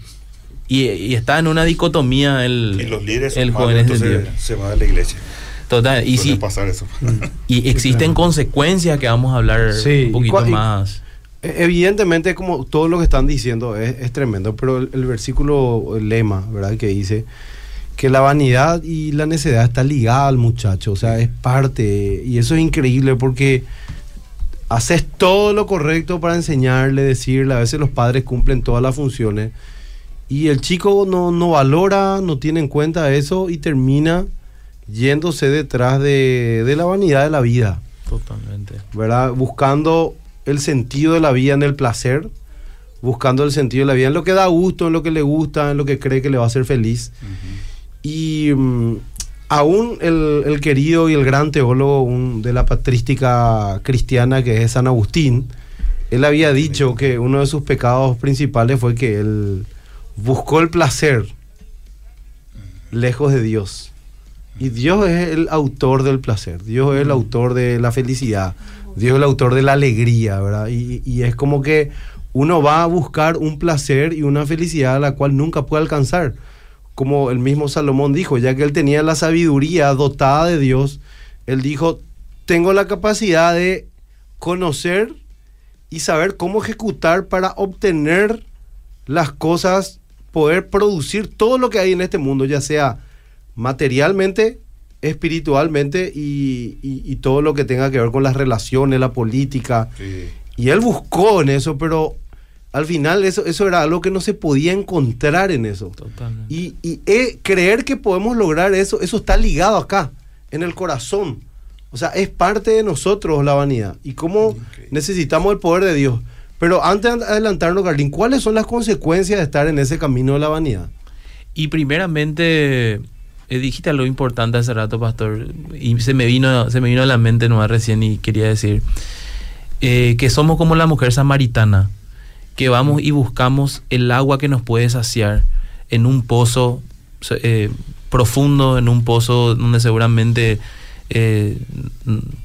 Y, y está en una dicotomía el, Y los líderes el joven en ese entonces se va de la iglesia. Total, y si, pasar eso. *laughs* y existen consecuencias que vamos a hablar Sí, un poquito y- más. E- Evidentemente, como todo lo que están diciendo es, es tremendo, pero el, el versículo, el lema, ¿verdad? Que dice que la vanidad y la necedad está ligada al muchacho, o sea, es parte, y eso es increíble porque haces todo lo correcto para enseñarle, decirle, a veces los padres cumplen todas las funciones, y el chico no, no valora, no tiene en cuenta eso y termina yéndose detrás de, de la vanidad de la vida. Totalmente. ¿verdad? Buscando el sentido de la vida en el placer, buscando el sentido de la vida en lo que da gusto, en lo que le gusta, en lo que cree que le va a hacer feliz. Y mm, aún el, el querido y el gran teólogo un- de la patrística cristiana que es San Agustín, él había dicho que uno de sus pecados principales fue que él buscó el placer lejos de Dios. Y Dios es el autor del placer, Dios es el autor de la felicidad, Dios es el autor de la alegría, ¿verdad? Y, y es como que uno va a buscar un placer y una felicidad a la cual nunca puede alcanzar. Como el mismo Salomón dijo, ya que él tenía la sabiduría dotada de Dios, él dijo, tengo la capacidad de conocer y saber cómo ejecutar para obtener las cosas, poder producir todo lo que hay en este mundo, ya sea materialmente, espiritualmente y, y- y todo lo que tenga que ver con las relaciones, la política. Sí. Y él buscó en eso, pero al final eso, eso era algo que no se podía encontrar en eso. Totalmente. Y, y, eh, creer que podemos lograr eso, eso está ligado acá, en el corazón. O sea, es parte de nosotros la vanidad. Y cómo necesitamos el poder de Dios. Pero antes de adelantarnos, Carlín, ¿cuáles son las consecuencias de estar en ese camino de la vanidad? Y primeramente, eh, dijiste algo importante hace rato, pastor, y se me vino, se me vino a la mente nomás recién y quería decir eh, que somos como la mujer samaritana, que vamos y buscamos el agua que nos puede saciar en un pozo eh, profundo, en un pozo donde seguramente eh,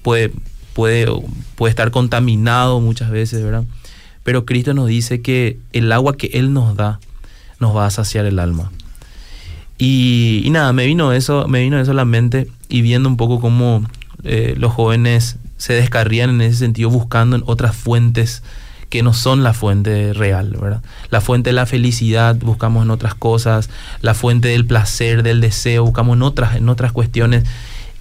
puede, puede, puede estar contaminado muchas veces, ¿verdad? pero Cristo nos dice que el agua que Él nos da nos va a saciar el alma. Y, y nada, me vino eso, me vino eso a la mente y viendo un poco cómo eh, los jóvenes se descarrían en ese sentido buscando en otras fuentes que no son la fuente real, ¿verdad? La fuente de la felicidad buscamos en otras cosas, la fuente del placer, del deseo, buscamos en otras, en otras cuestiones.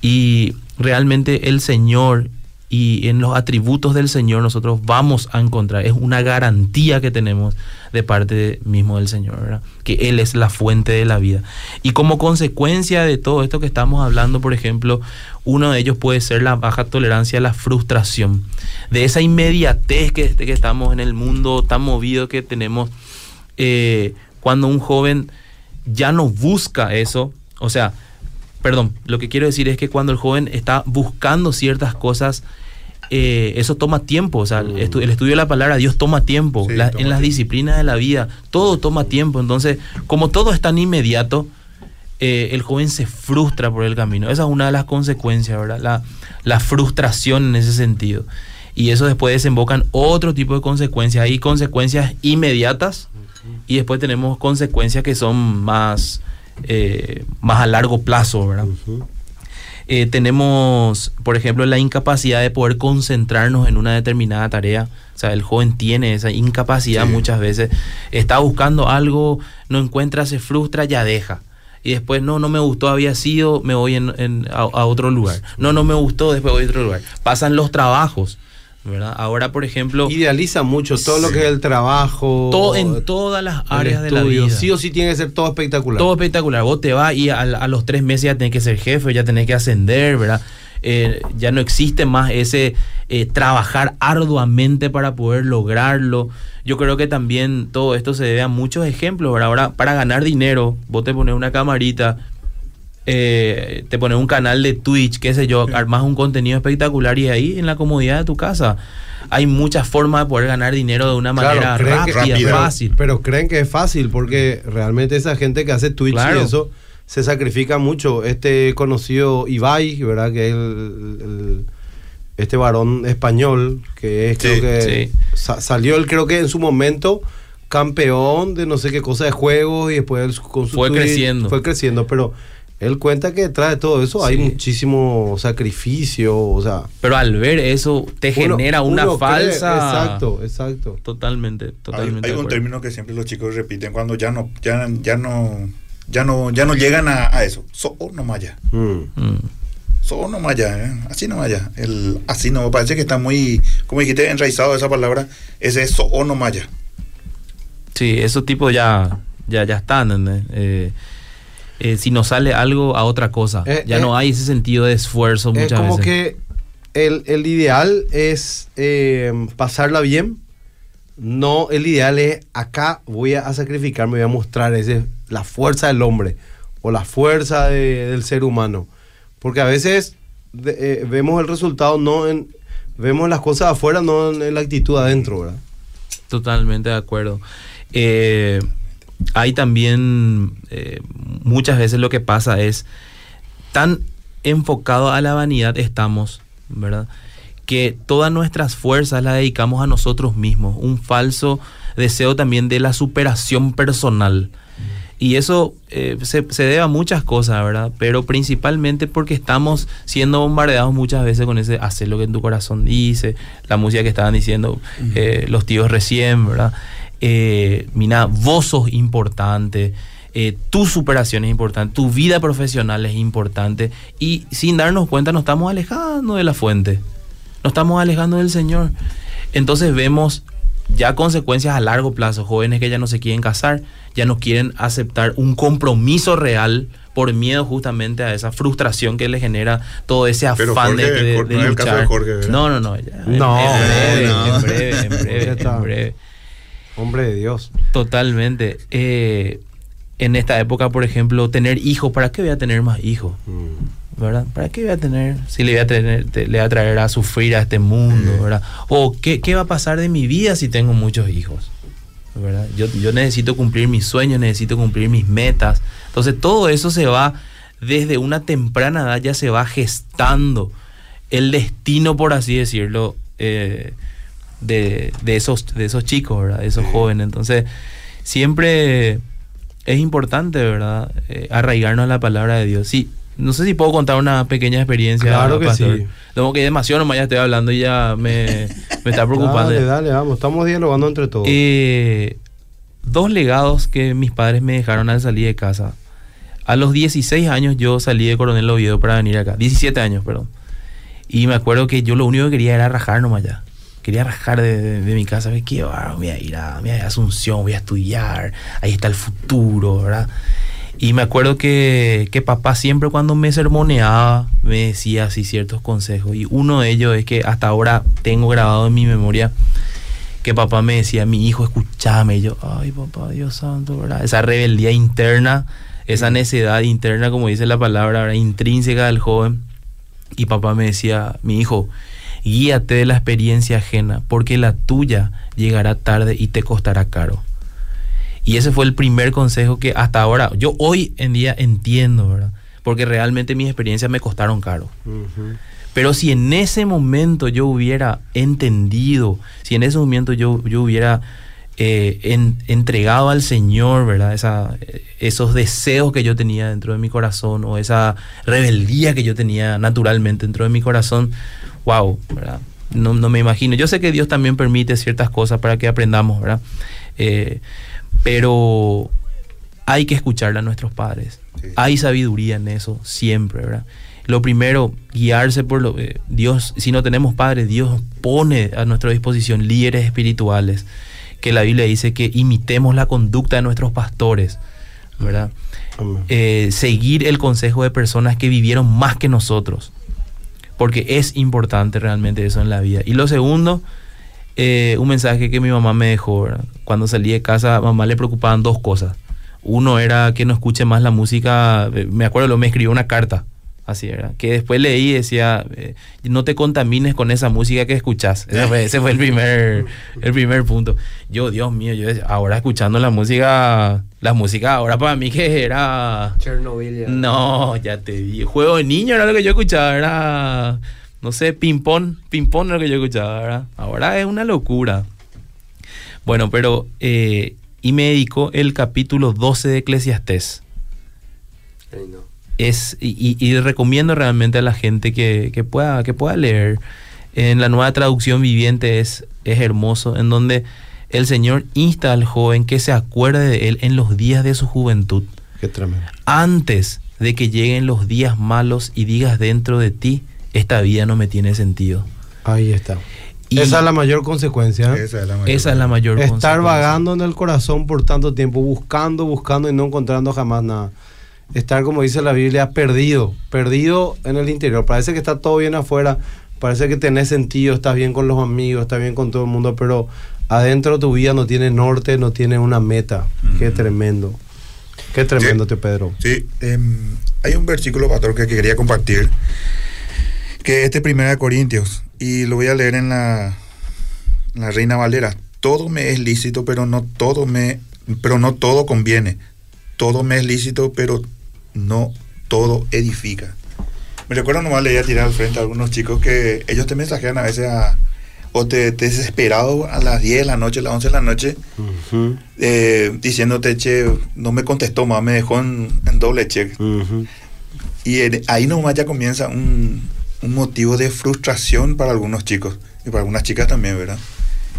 Y realmente el Señor y en los atributos del Señor nosotros vamos a encontrar, es una garantía que tenemos de parte mismo del Señor, que Él es la fuente de la vida. Y como consecuencia de todo esto que estamos hablando, por ejemplo, uno de ellos puede ser la baja tolerancia a la frustración, de esa inmediatez que, que estamos en el mundo tan movido que tenemos, eh, cuando un joven ya no busca eso, o sea, perdón, lo que quiero decir es que cuando el joven está buscando ciertas cosas, eh, eso toma tiempo. O sea, el estudio de la palabra, Dios toma tiempo. Sí, La- toma en las disciplinas de la vida, todo toma tiempo. Entonces, como todo es tan inmediato, eh, el joven se frustra por el camino. Esa es una de las consecuencias, ¿verdad? La, la frustración en ese sentido. Y eso después desemboca en otro tipo de consecuencias. Hay consecuencias inmediatas y después tenemos consecuencias que son más, eh, más a largo plazo, ¿verdad? Eh, tenemos, por ejemplo, la incapacidad de poder concentrarnos en una determinada tarea. O sea, el joven tiene esa incapacidad Sí. muchas veces. Está buscando algo, no encuentra, se frustra, ya deja. Y después, no, no me gustó, había sido, me voy en- en- a, a otro lugar. No, no me gustó, después voy a otro lugar. Pasan los trabajos, ¿verdad? Ahora, por ejemplo, Idealiza mucho todo lo que es el trabajo. todo, en todas las áreas de la estudio. vida. Sí o sí tiene que ser todo espectacular. Todo espectacular. Vos te vas y a, a los tres meses ya tenés que ser jefe, ya tenés que ascender, ¿verdad? Eh, ya no existe más ese eh, trabajar arduamente para poder lograrlo. Yo creo que también todo esto se debe a muchos ejemplos, ¿verdad? Ahora, para ganar dinero, vos te pones una camarita, eh, te pones un canal de Twitch, qué sé yo, armas un contenido espectacular y ahí en la comodidad de tu casa. Hay muchas formas de poder ganar dinero de una Claro, manera que- rápida, rápida. fácil. Pero creen que es fácil porque realmente esa gente que hace Twitch Claro. y eso se sacrifica mucho. Este conocido Ibai, ¿verdad? Que es el, el- este varón español que es, Sí, creo que sí. sa- salió él creo que en su momento campeón de no sé qué cosa de juegos y después él con su Fue creciendo. Fue creciendo, pero él cuenta que detrás de todo eso hay muchísimo sacrificio, o sea, Pero al ver eso te uno- genera una cree- falsa. exacto, exacto. Totalmente, totalmente. hay un término que siempre los chicos repiten cuando ya no, ya, ya no, ya no, ya no llegan a, a eso. So no maya. Mm. Mm. So no maya, ¿eh? así no maya. El así no, me parece que está muy, como dijiste, enraizado esa palabra. Ese es so no maya. Sí, esos tipos ya, ya, ya están. Eh, eh, si nos sale algo a otra cosa, Eh, ya eh, no hay ese sentido de esfuerzo Es muchas como veces. que el, el ideal es eh, pasarla bien. No, el ideal es acá voy a sacrificarme, voy a mostrar ese, la fuerza del hombre o la fuerza de- del ser humano. Porque a veces de- eh, vemos el resultado, no en, vemos las cosas afuera, no en, en la actitud adentro, ¿verdad? Totalmente de acuerdo. Eh, hay también eh, muchas veces lo que pasa es tan enfocado a la vanidad estamos, ¿verdad? Que todas nuestras fuerzas las dedicamos a nosotros mismos. Un falso deseo también de la superación personal. Y eso eh, se, se debe a muchas cosas, ¿verdad? Pero principalmente porque estamos siendo bombardeados muchas veces con ese hacer lo que en tu corazón dice, la música que estaban diciendo eh, los tíos recién, ¿verdad? Eh, mira, vos sos importante, eh, tu superación es importante, tu vida profesional es importante y sin darnos cuenta nos estamos alejando de la fuente, nos estamos alejando del Señor. Entonces vemos ya consecuencias a largo plazo, jóvenes que ya no se quieren casar, ya no quieren aceptar un compromiso real por miedo justamente a esa frustración que le genera todo ese afán de- Jorge, de, de luchar. de ¿verdad? no, no, no, ya, No, en breve, no. en breve, en breve. Hombre de Dios. Totalmente. Eh, en esta época, por ejemplo, tener hijos, ¿para qué voy a tener más hijos? Mm. ¿verdad? ¿Para qué voy a tener, si le voy a, tener, te- le voy a traer a sufrir a este mundo, Mm. ¿verdad? O ¿qué, qué va a pasar de mi vida si tengo muchos hijos, ¿verdad? Yo, yo necesito cumplir mis sueños, necesito cumplir mis metas. Entonces todo eso se va, desde una temprana edad ya se va gestando el destino, por así decirlo, eh, de, de esos, de esos chicos, ¿verdad? De esos jóvenes. Entonces, siempre es importante, ¿verdad? Eh, arraigarnos a la palabra de Dios. Sí, no sé si puedo contar una pequeña experiencia. Claro que pastor. sí. Como que demasiado nomás ya estoy hablando y ya me, me está *laughs* preocupando. Dale, dale, vamos. Estamos dialogando entre todos. Eh, dos legados que mis padres me dejaron al salir de casa. A los 16 años yo salí de Coronel Oviedo para venir acá. 17 años, perdón. Y me acuerdo que yo lo único que quería era rajar nomás ya. Quería rajar de, de- de mi casa. ¿Ves qué? Ah, voy a ir a, voy Asunción, voy a estudiar. Ahí está el futuro, ¿verdad? Y me acuerdo que, que papá siempre cuando me sermoneaba me decía así ciertos consejos. Y uno de ellos es que hasta ahora tengo grabado en mi memoria que papá me decía, mi hijo, escúchame. Y yo, ay, papá, Dios santo, ¿verdad? Esa rebeldía interna, esa necedad interna, como dice la palabra, ¿verdad? intrínseca del joven. Y papá me decía, mi hijo, guíate de la experiencia ajena, porque la tuya llegará tarde y te costará caro. Y ese fue el primer consejo que hasta ahora, yo hoy en día entiendo, ¿verdad? Porque realmente mis experiencias me costaron caro. Pero si en ese momento yo hubiera entendido, si en ese momento yo, yo hubiera eh, en- entregado al Señor, ¿verdad? Esa, eh, esos deseos que yo tenía dentro de mi corazón o esa rebeldía que yo tenía naturalmente dentro de mi corazón, wow, ¿verdad? No, no me imagino. Yo sé que Dios también permite ciertas cosas para que aprendamos, ¿verdad? Eh, pero hay que escucharle a nuestros padres. Sí. Hay sabiduría en eso siempre, ¿verdad? Lo primero, guiarse por lo eh, Dios, si no tenemos padres, Dios pone a nuestra disposición líderes espirituales, que la Biblia dice que imitemos la conducta de nuestros pastores, ¿verdad? Eh, seguir el consejo de personas que vivieron más que nosotros, porque es importante realmente eso en la vida. Y lo segundo, eh, un mensaje que mi mamá me dejó, ¿verdad? cuando salí de casa, mamá le preocupaban dos cosas. Uno era que no escuche más la música, eh, me acuerdo, lo me escribió una carta, así era, que después leí y decía, eh, no te contamines con esa música que escuchas. Ese fue, ese fue el, primer, el primer punto. Yo, Dios mío, yo ahora escuchando la música, la música ahora para mí que era... Chernobyl. ya. No, ya te di. Juego de niño era lo que yo escuchaba, era. No sé, ping-pong. Ping-pong era lo que yo escuchaba, ¿verdad? Ahora es una locura. Bueno, pero. eh, y me dedicó el capítulo 12 de Eclesiastés. Ay, no. Es, y, y- y recomiendo realmente a la gente que, que pueda, que pueda leer. En la nueva traducción viviente es, es hermoso, en donde el Señor insta al joven que se acuerde de él en los días de su juventud Qué tremendo. antes de que lleguen los días malos y digas dentro de ti, esta vida no me tiene sentido. Ahí está. Y Esa es la mayor consecuencia. Esa es la mayor. esa es la mayor Estar consecuencia. vagando en el corazón por tanto tiempo, buscando, buscando y no encontrando jamás nada. Estar, como dice la Biblia, perdido, perdido en el interior. Parece que está todo bien afuera, parece que tenés sentido, estás bien con los amigos, estás bien con todo el mundo, pero adentro tu vida no tiene norte, no tiene una meta. Qué tremendo. Qué tremendo Sí. te Pedro. Sí, em, hay un versículo, pastor, que quería compartir, que es de Primera de Corintios, y lo voy a leer en la, en la Reina Valera. Todo me es lícito, pero no todo me, pero no todo conviene. Todo me es lícito, pero no todo edifica. Me recuerdo nomás leía tirar al frente a algunos chicos que ellos te mensajean a veces a, o te, te desesperado a las 10 de la noche, a las 11 de la noche, eh, diciéndote, che, no me contestó más, me dejó en, en doble check. ujú. Y en- ahí nomás ya comienza un, un motivo de frustración para algunos chicos y para algunas chicas también, ¿verdad?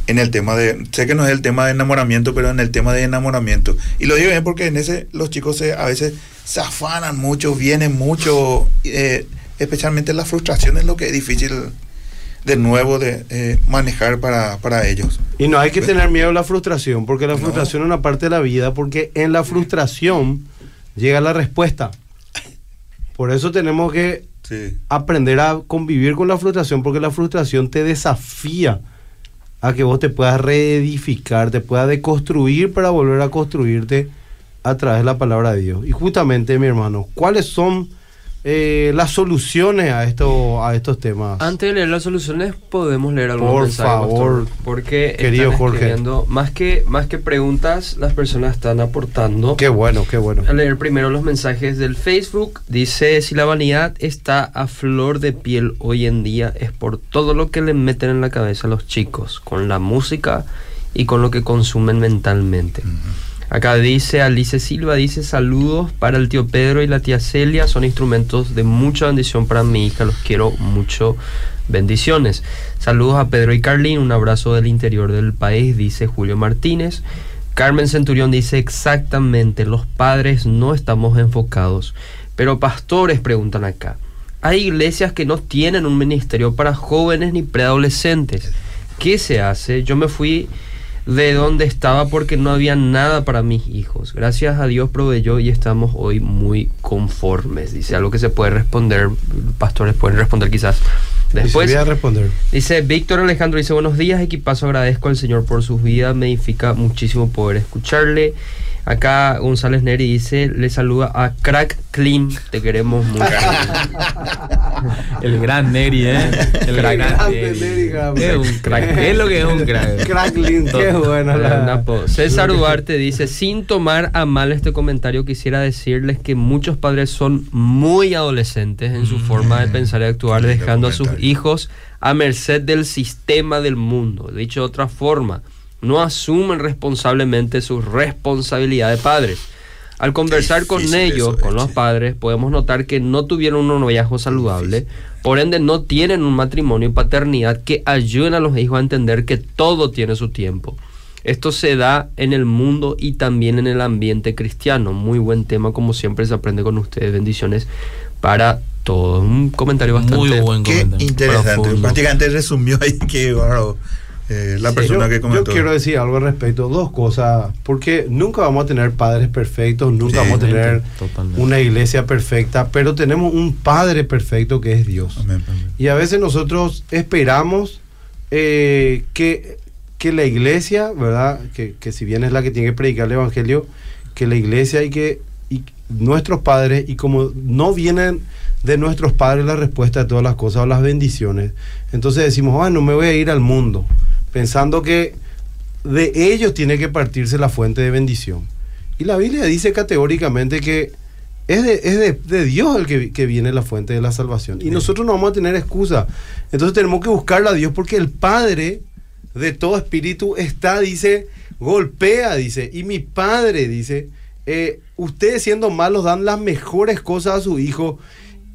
En el tema de, sé que no es el tema de enamoramiento, pero en el tema de enamoramiento. Y lo digo bien porque en ese los chicos se, a veces se afanan mucho, vienen mucho, eh, especialmente la frustración es lo que es difícil de nuevo de eh, manejar para, para ellos. Y no hay que tener miedo a la frustración, porque la No. frustración es una parte de la vida, porque en la frustración llega la respuesta. Por eso tenemos que Sí. aprender a convivir con la frustración, porque la frustración te desafía a que vos te puedas reedificar, te puedas deconstruir para volver a construirte a través de la palabra de Dios. Y justamente, mi hermano, ¿cuáles son eh, las soluciones a, esto, a estos temas. Antes de leer las soluciones, podemos leer algunos Por mensajes, favor, pastor, porque querido están Jorge. más que más que preguntas, las personas están aportando. Qué bueno, qué bueno. A leer primero los mensajes del Facebook. Dice, si la vanidad está a flor de piel hoy en día es por todo lo que le meten en la cabeza a los chicos, con la música y con lo que consumen mentalmente. Acá dice Alice Silva, dice saludos para el tío Pedro y la tía Celia, son instrumentos de mucha bendición para mi hija, los quiero mucho, bendiciones. Saludos a Pedro y Carlín, un abrazo del interior del país, dice Julio Martínez. Carmen Centurión dice exactamente, los padres no estamos enfocados, pero pastores preguntan acá. Hay iglesias que no tienen un ministerio para jóvenes ni preadolescentes. ¿Qué se hace? Yo me fui de donde estaba porque no había nada para mis hijos. Gracias a Dios proveyó y estamos hoy muy conformes. Dice algo que se puede responder, pastores pueden responder quizás después. Voy a responder. Dice Víctor Alejandro, dice buenos días equipazo, agradezco al Señor por sus vidas, me edifica muchísimo poder escucharle. Acá González Neri dice, le saluda a Crack Clean, te queremos mucho. *laughs* El gran Neri, ¿eh? El Crack gran Neri. Es un crack. Es lo que es un *laughs* crack. Cracklin, qué bueno. La-. César Duarte dice, sin tomar a mal este comentario, quisiera decirles que muchos padres son muy adolescentes en su forma de pensar y actuar, dejando a sus hijos a merced del sistema del mundo. Dicho de otra forma, no asumen responsablemente su responsabilidad de padres. Al conversar con ellos, eso, con los padres, podemos notar que no tuvieron un noviazgo saludable, por ende no tienen un matrimonio y paternidad que ayuden a los hijos a entender que todo tiene su tiempo. Esto se da en el mundo y también en el ambiente cristiano. Muy buen tema, como siempre se aprende con ustedes. Bendiciones para todos. Un comentario bastante... Muy buen Qué comentario. interesante. Profundo. Prácticamente resumió ahí que eh, la Sí, persona yo, que yo comentó. quiero decir algo al respecto, dos cosas, porque nunca vamos a tener padres perfectos, nunca Sí, vamos a tener totalmente. una iglesia perfecta, pero tenemos un padre perfecto que es Dios. Amén, amén. Y a veces nosotros esperamos eh, que, que la iglesia, ¿verdad? Que, que si bien es la que tiene que predicar el Evangelio, que la iglesia y que y nuestros padres, y como no vienen de nuestros padres la respuesta de todas las cosas o las bendiciones, entonces decimos, ah, no me voy a ir al mundo, pensando que de ellos tiene que partirse la fuente de bendición. Y la Biblia dice categóricamente que es de, es de, de Dios el que, que viene la fuente de la salvación. Y nosotros no vamos a tener excusa. Entonces tenemos que buscarle a Dios porque el Padre de todo espíritu está, dice, golpea, dice. Y mi Padre, dice, eh, ustedes siendo malos dan las mejores cosas a su hijo.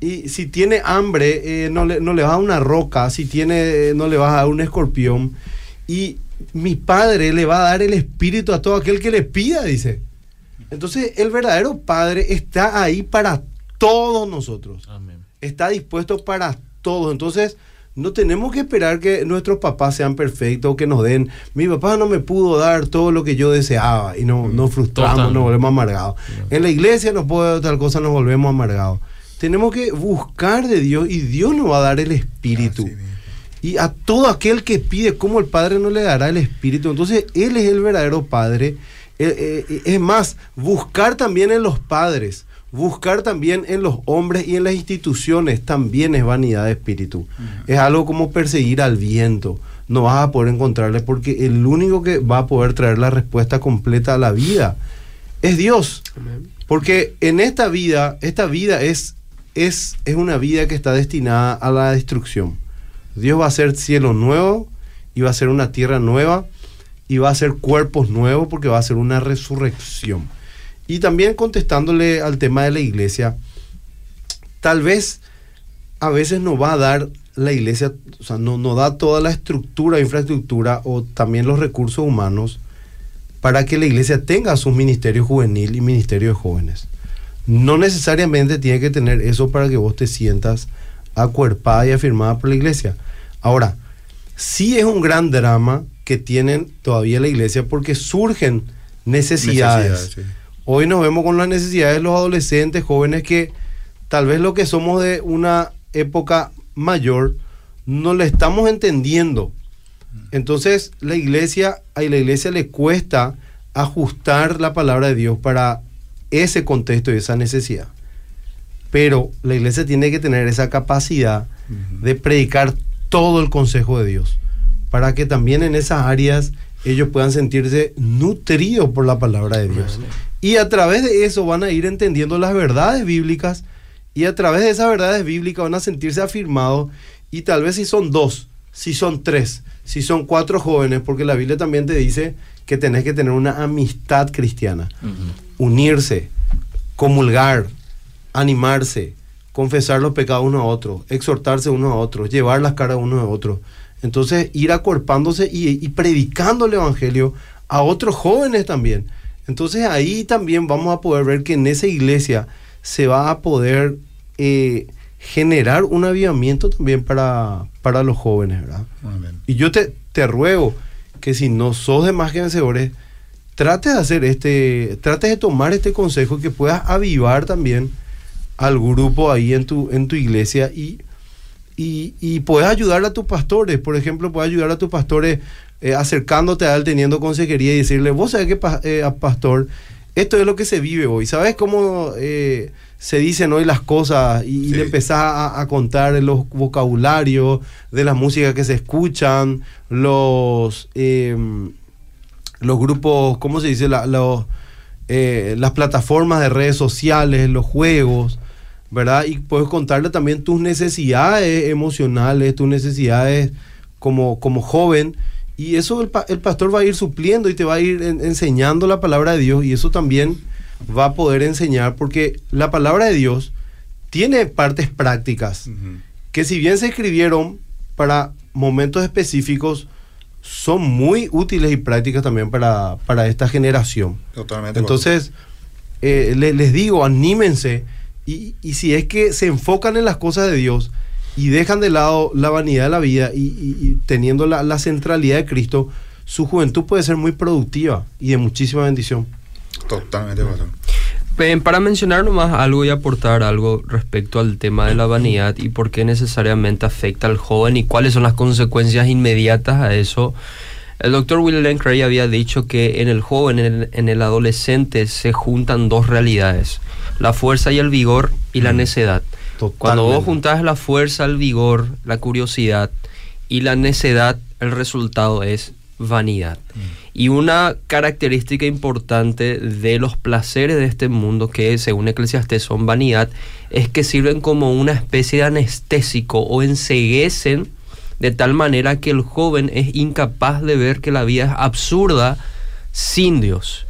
Y si tiene hambre, eh, no, le, no le vas a dar una roca. Si tiene, eh, no le vas a dar un escorpión. Y mi Padre le va a dar el espíritu a todo aquel que le pida, dice. Entonces el verdadero Padre está ahí para todos nosotros. Amén. Está dispuesto para todos. Entonces no tenemos que esperar que nuestros papás sean perfectos o que nos den. Mi papá no me pudo dar todo lo que yo deseaba y no, nos frustramos, Total. nos volvemos amargados. En la iglesia nos puede dar tal cosa, nos volvemos amargados. Tenemos que buscar de Dios y Dios nos va a dar el espíritu. Mismo. Y a todo aquel que pide, como el Padre no le dará el Espíritu. Entonces, Él es el verdadero Padre. Eh, eh, es más, buscar también en los padres, buscar también en los hombres y en las instituciones también es vanidad de espíritu. Es algo como perseguir al viento. No vas a poder encontrarle porque el único que va a poder traer la respuesta completa a la vida es Dios. Amén. Porque en esta vida, esta vida es, es, es una vida que está destinada a la destrucción. Dios va a hacer cielo nuevo y va a hacer una tierra nueva y va a hacer cuerpos nuevos porque va a ser una resurrección. Y también contestándole al tema de la iglesia, tal vez a veces no va a dar la iglesia, o sea, no, no da toda la estructura, infraestructura o también los recursos humanos para que la iglesia tenga su ministerio juvenil y ministerio de jóvenes. No necesariamente tiene que tener eso para que vos te sientas acuerpada y afirmada por la iglesia. Ahora, sí es un gran drama que tienen todavía la iglesia porque surgen necesidades. Necesidades, sí. Hoy nos vemos con las necesidades de los adolescentes, jóvenes que tal vez lo que somos de una época mayor no le estamos entendiendo. Entonces, la iglesia, a la iglesia le cuesta ajustar la palabra de Dios para ese contexto y esa necesidad. Pero la iglesia tiene que tener esa capacidad de predicar todo el consejo de Dios, para que también en esas áreas ellos puedan sentirse nutridos por la palabra de Dios. Y a través de eso van a ir entendiendo las verdades bíblicas y a través de esas verdades bíblicas van a sentirse afirmados y tal vez si son dos, si son tres, si son cuatro jóvenes, porque la Biblia también te dice que tenés que tener una amistad cristiana, unirse, comulgar, animarse, confesar los pecados uno a otro, exhortarse uno a otro, llevar las caras uno a otro. Entonces, ir acuerpándose y, y predicando el Evangelio a otros jóvenes también. Entonces, ahí también vamos a poder ver que en esa iglesia se va a poder eh, generar un avivamiento también para, para los jóvenes, ¿verdad? Amén. Y yo te, te ruego que si no sos de más que vencedores, trates de hacer este, trates de tomar este consejo que puedas avivar también al grupo ahí en tu, en tu iglesia y, y, y puedes ayudar a tus pastores, por ejemplo, puedes ayudar a tus pastores eh, acercándote a él, teniendo consejería y decirle, vos sabés que pa- eh, pastor, esto es lo que se vive hoy, ¿sabes cómo eh, se dicen hoy las cosas? Y, Sí. le empezás a, a contar los vocabularios de las músicas que se escuchan, los, em, los grupos, ¿cómo se dice? La- los, eh, las plataformas de redes sociales, los juegos, ¿verdad? Y puedes contarle también tus necesidades emocionales, tus necesidades como, como joven. Y eso el, el pastor va a ir supliendo y te va a ir en- enseñando la palabra de Dios. Y eso también va a poder enseñar porque la palabra de Dios tiene partes prácticas que si bien se escribieron para momentos específicos, son muy útiles y prácticas también para, para esta generación. Totalmente. Entonces, eh, le- les digo, anímense y, y si es que se enfocan en las cosas de Dios y dejan de lado la vanidad de la vida y, y- y teniendo la, la centralidad de Cristo, su juventud puede ser muy productiva y de muchísima bendición. Totalmente, pastor. Para mencionar nomás algo y aportar algo respecto al tema de la vanidad y por qué necesariamente afecta al joven y cuáles son las consecuencias inmediatas a eso. El doctor Will Lane Cray había dicho que en el joven, en el, en el adolescente, se juntan dos realidades, la fuerza y el vigor y la necedad. Cuando vos juntás la fuerza, el vigor, la curiosidad y la necedad, el resultado es vanidad. Y una característica importante de los placeres de este mundo, que según Eclesiastés son vanidad, es que sirven como una especie de anestésico o enseguecen de tal manera que el joven es incapaz de ver que la vida es absurda sin Dios.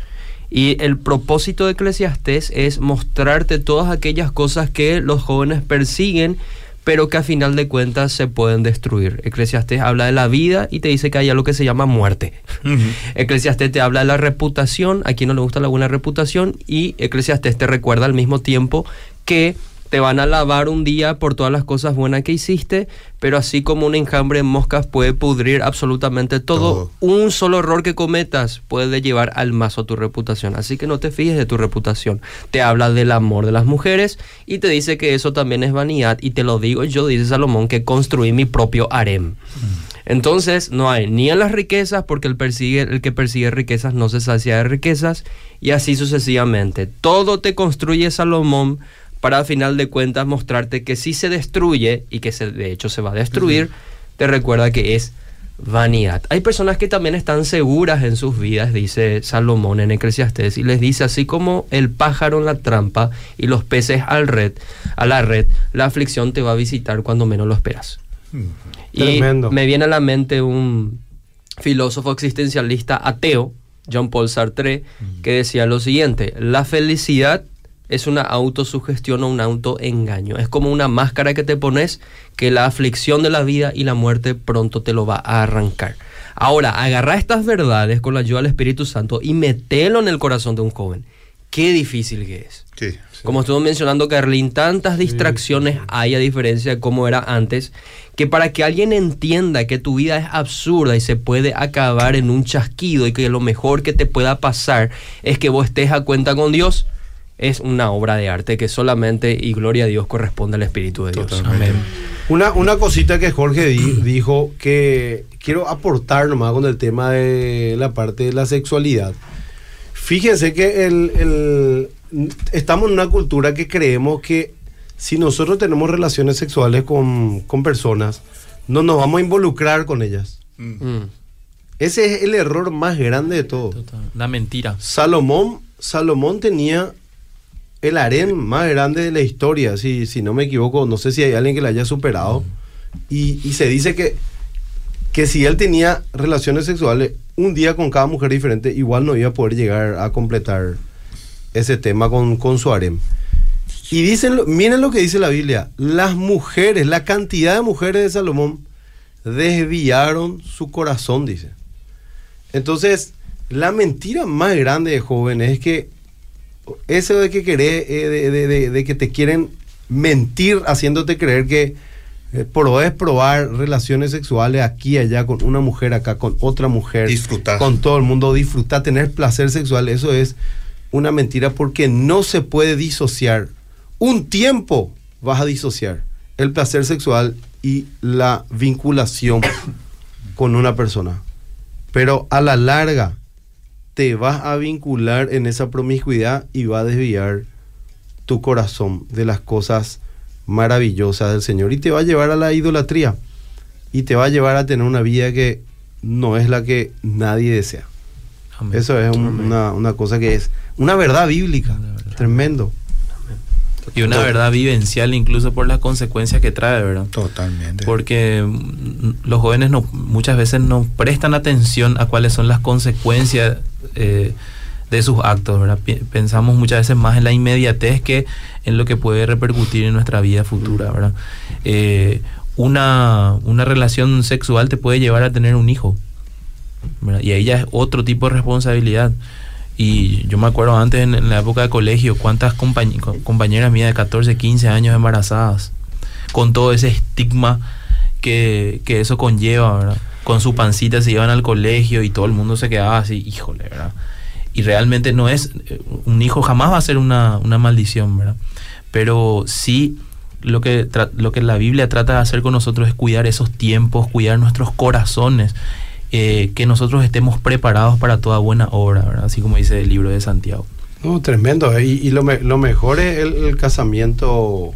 Y el propósito de Eclesiastés es mostrarte todas aquellas cosas que los jóvenes persiguen, pero que a final de cuentas se pueden destruir. Eclesiastés habla de la vida y te dice que hay algo que se llama muerte. Ujú. *laughs* Eclesiastés te habla de la reputación, a quien no le gusta la buena reputación, y Eclesiastés te recuerda al mismo tiempo que te van a alabar un día por todas las cosas buenas que hiciste, pero así como un enjambre de moscas puede pudrir absolutamente todo, Todo. un solo error que cometas puede llevar al mazo tu reputación. Así que no te fijes de tu reputación. Te habla del amor de las mujeres y te dice que eso también es vanidad. Y te lo digo yo, dice Salomón, que construí mi propio harem. Entonces no hay ni en las riquezas, porque el, persigue, el que persigue riquezas no se sacia de riquezas, y así sucesivamente. Todo te construye Salomón para a final de cuentas mostrarte que si se destruye, y que se, de hecho se va a destruir, te recuerda que es vanidad. Hay personas que también están seguras en sus vidas, dice Salomón en Eclesiastés, y les dice así como el pájaro en la trampa y los peces al red, a la red, la aflicción te va a visitar cuando menos lo esperas. Y Tremendo. me viene a la mente un filósofo existencialista ateo, Jean Paul Sartre, que decía lo siguiente, la felicidad es una autosugestión o un autoengaño. Es como una máscara que te pones que la aflicción de la vida y la muerte pronto te lo va a arrancar. Ahora, agarra estas verdades con la ayuda del Espíritu Santo y metelo en el corazón de un joven. Qué difícil que es. Sí. Como estuvo mencionando Carlin, tantas distracciones hay a diferencia de cómo era antes, que para que alguien entienda que tu vida es absurda y se puede acabar en un chasquido y que lo mejor que te pueda pasar es que vos estés a cuenta con Dios, es una obra de arte que solamente y gloria a Dios corresponde al Espíritu de Dios. Totalmente. Amén. Una, una cosita que Jorge di- dijo que quiero aportar nomás con el tema de la parte de la sexualidad. Fíjense que el, el- estamos en una cultura que creemos que si nosotros tenemos relaciones sexuales con, con personas, no nos vamos a involucrar con ellas. Mm. Ese es el error más grande de todo. Total. La mentira. Salomón, Salomón tenía el harén más grande de la historia, si, si no me equivoco, no sé si hay alguien que la haya superado. Y, y se dice que, que si él tenía relaciones sexuales un día con cada mujer diferente, igual no iba a poder llegar a completar ese tema con, con su harem. Y dicen, miren lo que dice la Biblia, las mujeres, la cantidad de mujeres de Salomón desviaron su corazón, dice. Entonces, la mentira más grande de jóvenes es que eso de que querés, eh, de, de- de- de que te quieren mentir haciéndote creer que eh, podés probar relaciones sexuales aquí y allá con una mujer acá, con otra mujer, Disfrutar. con todo el mundo, disfrutar, tener placer sexual, eso es una mentira porque no se puede disociar. Un tiempo vas a disociar el placer sexual y la vinculación con una persona. Pero a la larga te vas a vincular en esa promiscuidad y va a desviar tu corazón de las cosas maravillosas del Señor y te va a llevar a la idolatría y te va a llevar a tener una vida que no es la que nadie desea. Amén. Eso es un- una, una cosa que es una verdad bíblica, Una verdad. tremendo. Y una verdad vivencial incluso por las consecuencias que trae, ¿verdad? Totalmente. Porque mm, los jóvenes no, muchas veces no prestan atención a cuáles son las consecuencias eh, de sus actos, ¿verdad? Pensamos muchas veces más en la inmediatez que en lo que puede repercutir en nuestra vida futura, ¿verdad? Eh, una, una relación sexual te puede llevar a tener un hijo, ¿verdad? Y ahí ya es otro tipo de responsabilidad. Y yo me acuerdo antes en, la época de colegio, cuántas compañ- co- compañeras mías de 14, 15 años embarazadas, con todo ese estigma que, que eso conlleva, ¿verdad? Con su pancita se iban al colegio y todo el mundo se quedaba así, híjole, ¿verdad? Y realmente no es, eh, un hijo jamás va a ser una, una maldición, ¿verdad? Pero sí lo que, lo que la Biblia trata de hacer con nosotros es cuidar esos tiempos, cuidar nuestros corazones, eh, que nosotros estemos preparados para toda buena obra, ¿verdad? Así como dice el libro de Santiago. No, tremendo. Y, y lo, me- lo mejor es el, el casamiento,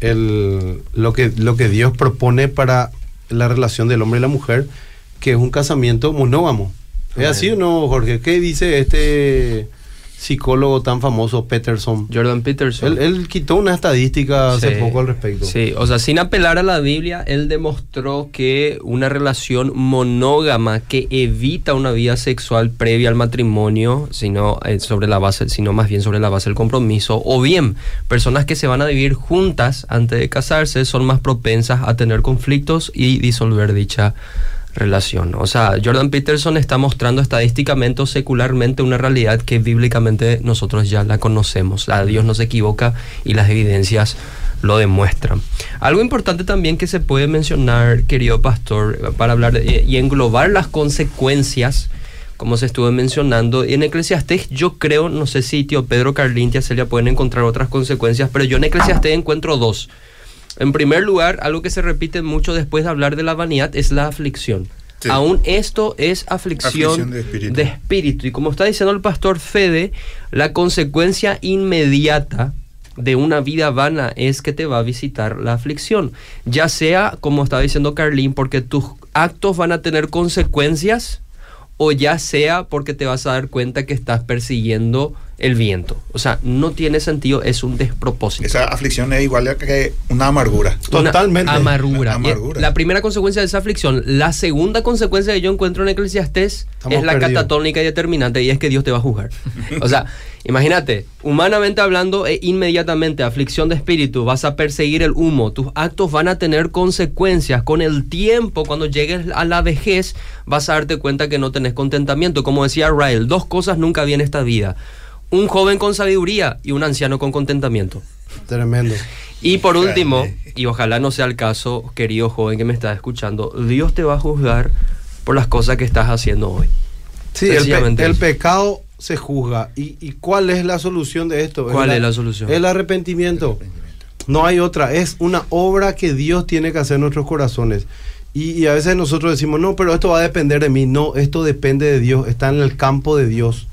el, lo, que, lo que Dios propone para la relación del hombre y la mujer, que es un casamiento monógamo. ¿Es así o no, Jorge? ¿Qué dice este psicólogo tan famoso, Peterson? Jordan Peterson. Él, él quitó una estadística hace Sí. poco al respecto. Sí, o sea, sin apelar a la Biblia, él demostró que una relación monógama que evita una vida sexual previa al matrimonio, sino eh, sobre la base, sino más bien sobre la base del compromiso, o bien personas que se van a vivir juntas antes de casarse son más propensas a tener conflictos y disolver dicha relación. O sea, Jordan Peterson está mostrando estadísticamente o secularmente una realidad que bíblicamente nosotros ya la conocemos. La Dios no se equivoca y las evidencias lo demuestran. Algo importante también que se puede mencionar, querido pastor, para hablar de- y englobar las consecuencias, como se estuvo mencionando, en Eclesiastés yo creo, no sé si tío Pedro, Carlín, tía Celia pueden encontrar otras consecuencias, pero yo en Eclesiastés encuentro dos. En primer lugar, algo que se repite mucho después de hablar de la vanidad es la aflicción. Sí. Aún esto es aflicción, Aflicción de espíritu. de espíritu. Y como está diciendo el pastor Fede, la consecuencia inmediata de una vida vana es que te va a visitar la aflicción. Ya sea, como está diciendo Carlín, porque tus actos van a tener consecuencias o ya sea porque te vas a dar cuenta que estás persiguiendo el viento. O sea, no tiene sentido, es un despropósito. Esa aflicción es igual a que una amargura. Totalmente. amargura. Una amargura. Y La primera consecuencia de esa aflicción. La segunda consecuencia que yo encuentro en Eclesiastés Estamos es la perdidos. catatónica y determinante y es que Dios te va a juzgar. o sea, imagínate, humanamente hablando, e inmediatamente, aflicción de espíritu, vas a perseguir el humo, tus actos van a tener consecuencias. Con el tiempo, cuando llegues a la vejez, vas a darte cuenta que no tenés contentamiento. Como decía Rael, dos cosas nunca vi en esta vida. Un joven con sabiduría y un anciano con contentamiento. Tremendo. Y por último, y ojalá no sea el caso, querido joven que me está escuchando, Dios te va a juzgar por las cosas que estás haciendo hoy. Sí, el, pe- el pecado se juzga. ¿Y, y cuál es la solución de esto? ¿Cuál es la solución? El arrepentimiento. No hay otra. Es una obra que Dios tiene que hacer en nuestros corazones. Y, y a veces nosotros decimos, no, pero esto va a depender de mí. No, esto depende de Dios. Está en el campo de Dios.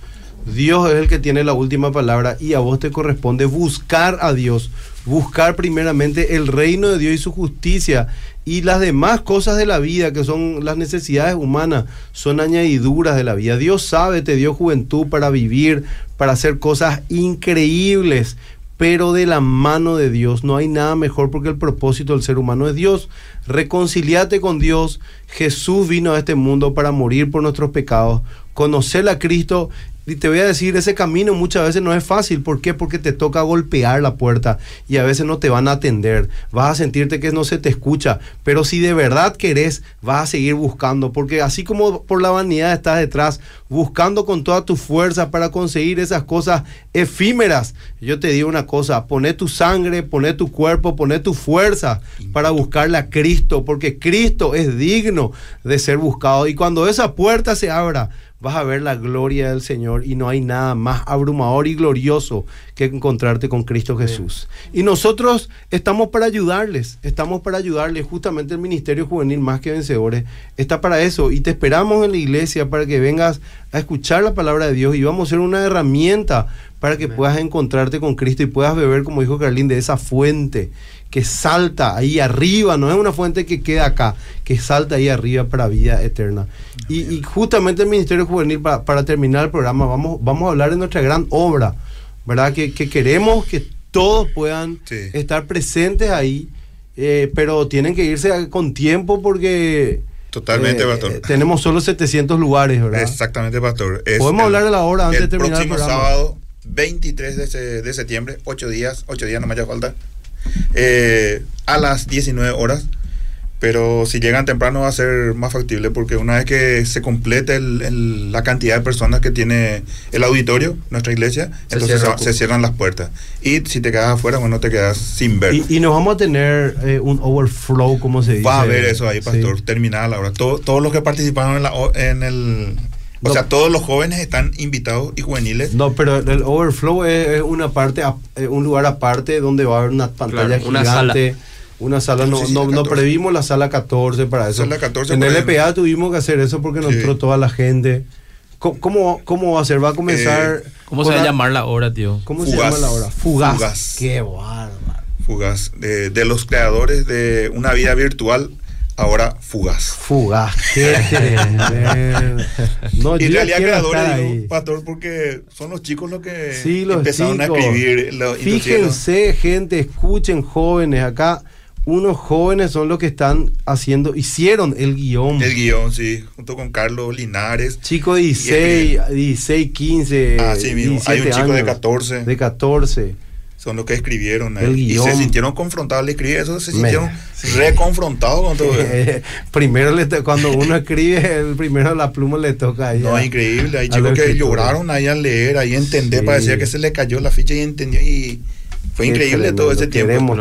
Dios es el que tiene la última palabra y a vos te corresponde buscar a Dios, buscar primeramente el reino de Dios y su justicia y las demás cosas de la vida que son las necesidades humanas, son añadiduras de la vida. Dios sabe, te dio juventud para vivir, para hacer cosas increíbles, pero de la mano de Dios. No hay nada mejor porque el propósito del ser humano es Dios. Reconciliate con Dios. Jesús vino a este mundo para morir por nuestros pecados. Conocer a Cristo y te voy a decir, ese camino muchas veces no es fácil. ¿Por qué? Porque te toca golpear la puerta y a veces no te van a atender. Vas a sentirte que no se te escucha. Pero si de verdad querés, vas a seguir buscando. Porque así como por la vanidad estás detrás, buscando con toda tu fuerza para conseguir esas cosas efímeras. Yo te digo una cosa, poné tu sangre, poné tu cuerpo, poné tu fuerza para buscarle a Cristo. Porque Cristo es digno de ser buscado. Y cuando esa puerta se abra, vas a ver la gloria del Señor y no hay nada más abrumador y glorioso que encontrarte con Cristo Jesús. Y nosotros estamos para ayudarles, estamos para ayudarles. Justamente el Ministerio Juvenil Más que Vencedores está para eso y te esperamos en la iglesia para que vengas a escuchar la palabra de Dios y vamos a ser una herramienta para que puedas encontrarte con Cristo y puedas beber, como dijo Carlín, de esa fuente que salta ahí arriba, no es una fuente que queda acá, que salta ahí arriba para vida eterna. Y, y justamente el Ministerio Juvenil, para, para, terminar el programa, vamos, vamos a hablar de nuestra gran obra, ¿verdad? Que, que queremos que todos puedan Sí. estar presentes ahí, eh, pero tienen que irse con tiempo porque... Totalmente, eh, pastor. eh, tenemos solo 700 lugares, ¿verdad? Exactamente, pastor. Es Podemos el- hablar de la hora antes el de terminar el próximo programa. sábado, 23 de, de septiembre, 8 días, 8 días no me haya falta, eh, a las 19 horas. Pero si llegan temprano va a ser más factible porque una vez que se complete el- el- la cantidad de personas que tiene el auditorio, nuestra iglesia, Se entonces cierra se, cierran las puertas. Y si te quedas afuera, bueno, te quedas sin ver. Y, y nos vamos a tener eh, un overflow, como se dice. Va a haber eso ahí, Sí. pastor, terminada la hora. Todo- todos los que participaron en, la, en el... O No. sea, todos los jóvenes están invitados y juveniles. No, pero el overflow es, es una parte, eh, un lugar aparte donde va a haber una pantalla Claro, una gigante. Una sala, no, no, no 14. previmos la sala 14 para eso. Sala 14 en el. LPA tuvimos que hacer eso porque nos entró toda la gente. ¿Cómo, cómo, cómo va a ser? ¿Va a comenzar? Eh, ¿Cómo se va a la- llamar la hora, tío? ¿Cómo se Fugaz. llama la hora? Fugaz. Fugaz. Qué bárbaro. Fugaz. De, de los creadores de una vida virtual, ahora fugaz. Fugaz. Qué. *laughs* No, en realidad creadores, digo, pastor, porque son los chicos los que Sí, los empezaron chicos. a escribir. los. Fíjense, gente, escuchen jóvenes. Acá unos jóvenes son los que están haciendo, hicieron el guion. El guion, sí, junto con Carlos Linares. Chico de 16, 16, 15, Ah, sí, mismo. Hay un 17 chico de años, 14. De 14. Son los que escribieron. ahí. Y se sintieron confrontados al escribir eso, se sintieron sí. reconfrontados con todo eso. *laughs* primero, le cuando uno escribe, el primero la pluma le toca ahí. No, es increíble. Hay chicos que lloraron ahí al leer, ahí entender, Sí. parecía que se le cayó la ficha y entendió. Y fue increíble tremendo, todo ese tiempo.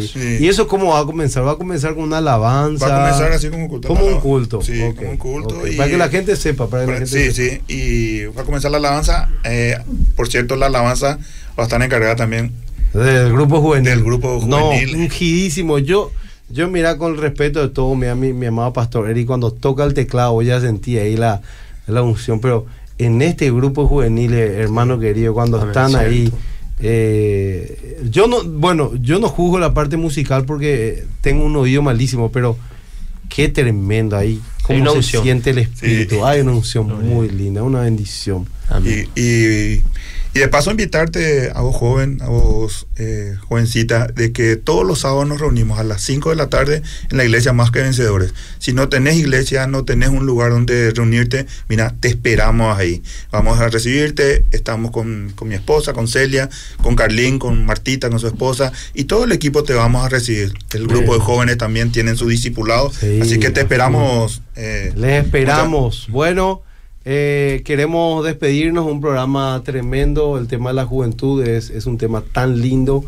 Sí. ¿Y eso cómo va a comenzar? Va a comenzar con una alabanza. Va a comenzar así como un culto. Como un culto. Sí, ok, como un culto. ok. y- Para que la gente sepa. Para que la gente sí, sepa. sí. Y va a comenzar la alabanza. eh, por cierto, la alabanza va a estar encargada también. Del grupo juvenil. Del grupo No, juvenil. ungidísimo. Yo, yo mira, con el respeto de todo, mira, mi, mi amado pastor Eric, cuando toca el teclado, ya sentí ahí la, la unción, pero en este grupo juvenil, eh, hermano querido, cuando están cierto. ahí, eh, yo no, bueno, yo no juzgo la parte musical porque eh, tengo un oído malísimo, pero qué tremendo ahí, cómo se unción. siente el espíritu. Sí. Hay una unción muy linda, una bendición. Amén. Y, y, y de paso invitarte a vos joven, a vos eh, jovencita, de que todos los sábados nos reunimos a las 5 de la tarde en la iglesia Más que Vencedores. Si no tenés iglesia, no tenés un lugar donde reunirte, mira, te esperamos ahí. Vamos a recibirte, estamos con, con mi esposa, con Celia, con Carlín, con Martita, con su esposa, y todo el equipo te vamos a recibir. El grupo de jóvenes también tienen su discipulado, Sí, así que te esperamos. eh, Les esperamos. Bueno, eh, queremos despedirnos. Un programa tremendo. El tema de la juventud es, es un tema tan lindo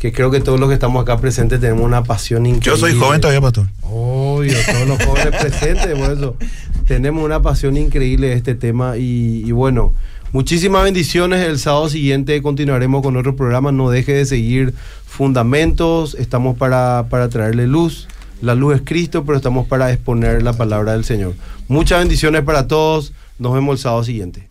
que creo que todos los que estamos acá presentes tenemos una pasión increíble. Yo soy joven todavía, pastor. Obvio, todos los jóvenes *laughs* presentes, por eso tenemos una pasión increíble de este tema y, y bueno, muchísimas bendiciones. El sábado siguiente continuaremos con otro programa. No deje de seguir Fundamentos. Estamos para, para traerle luz. La luz es Cristo, pero estamos para exponer la palabra del Señor. Muchas bendiciones para todos. Nos vemos el sábado siguiente.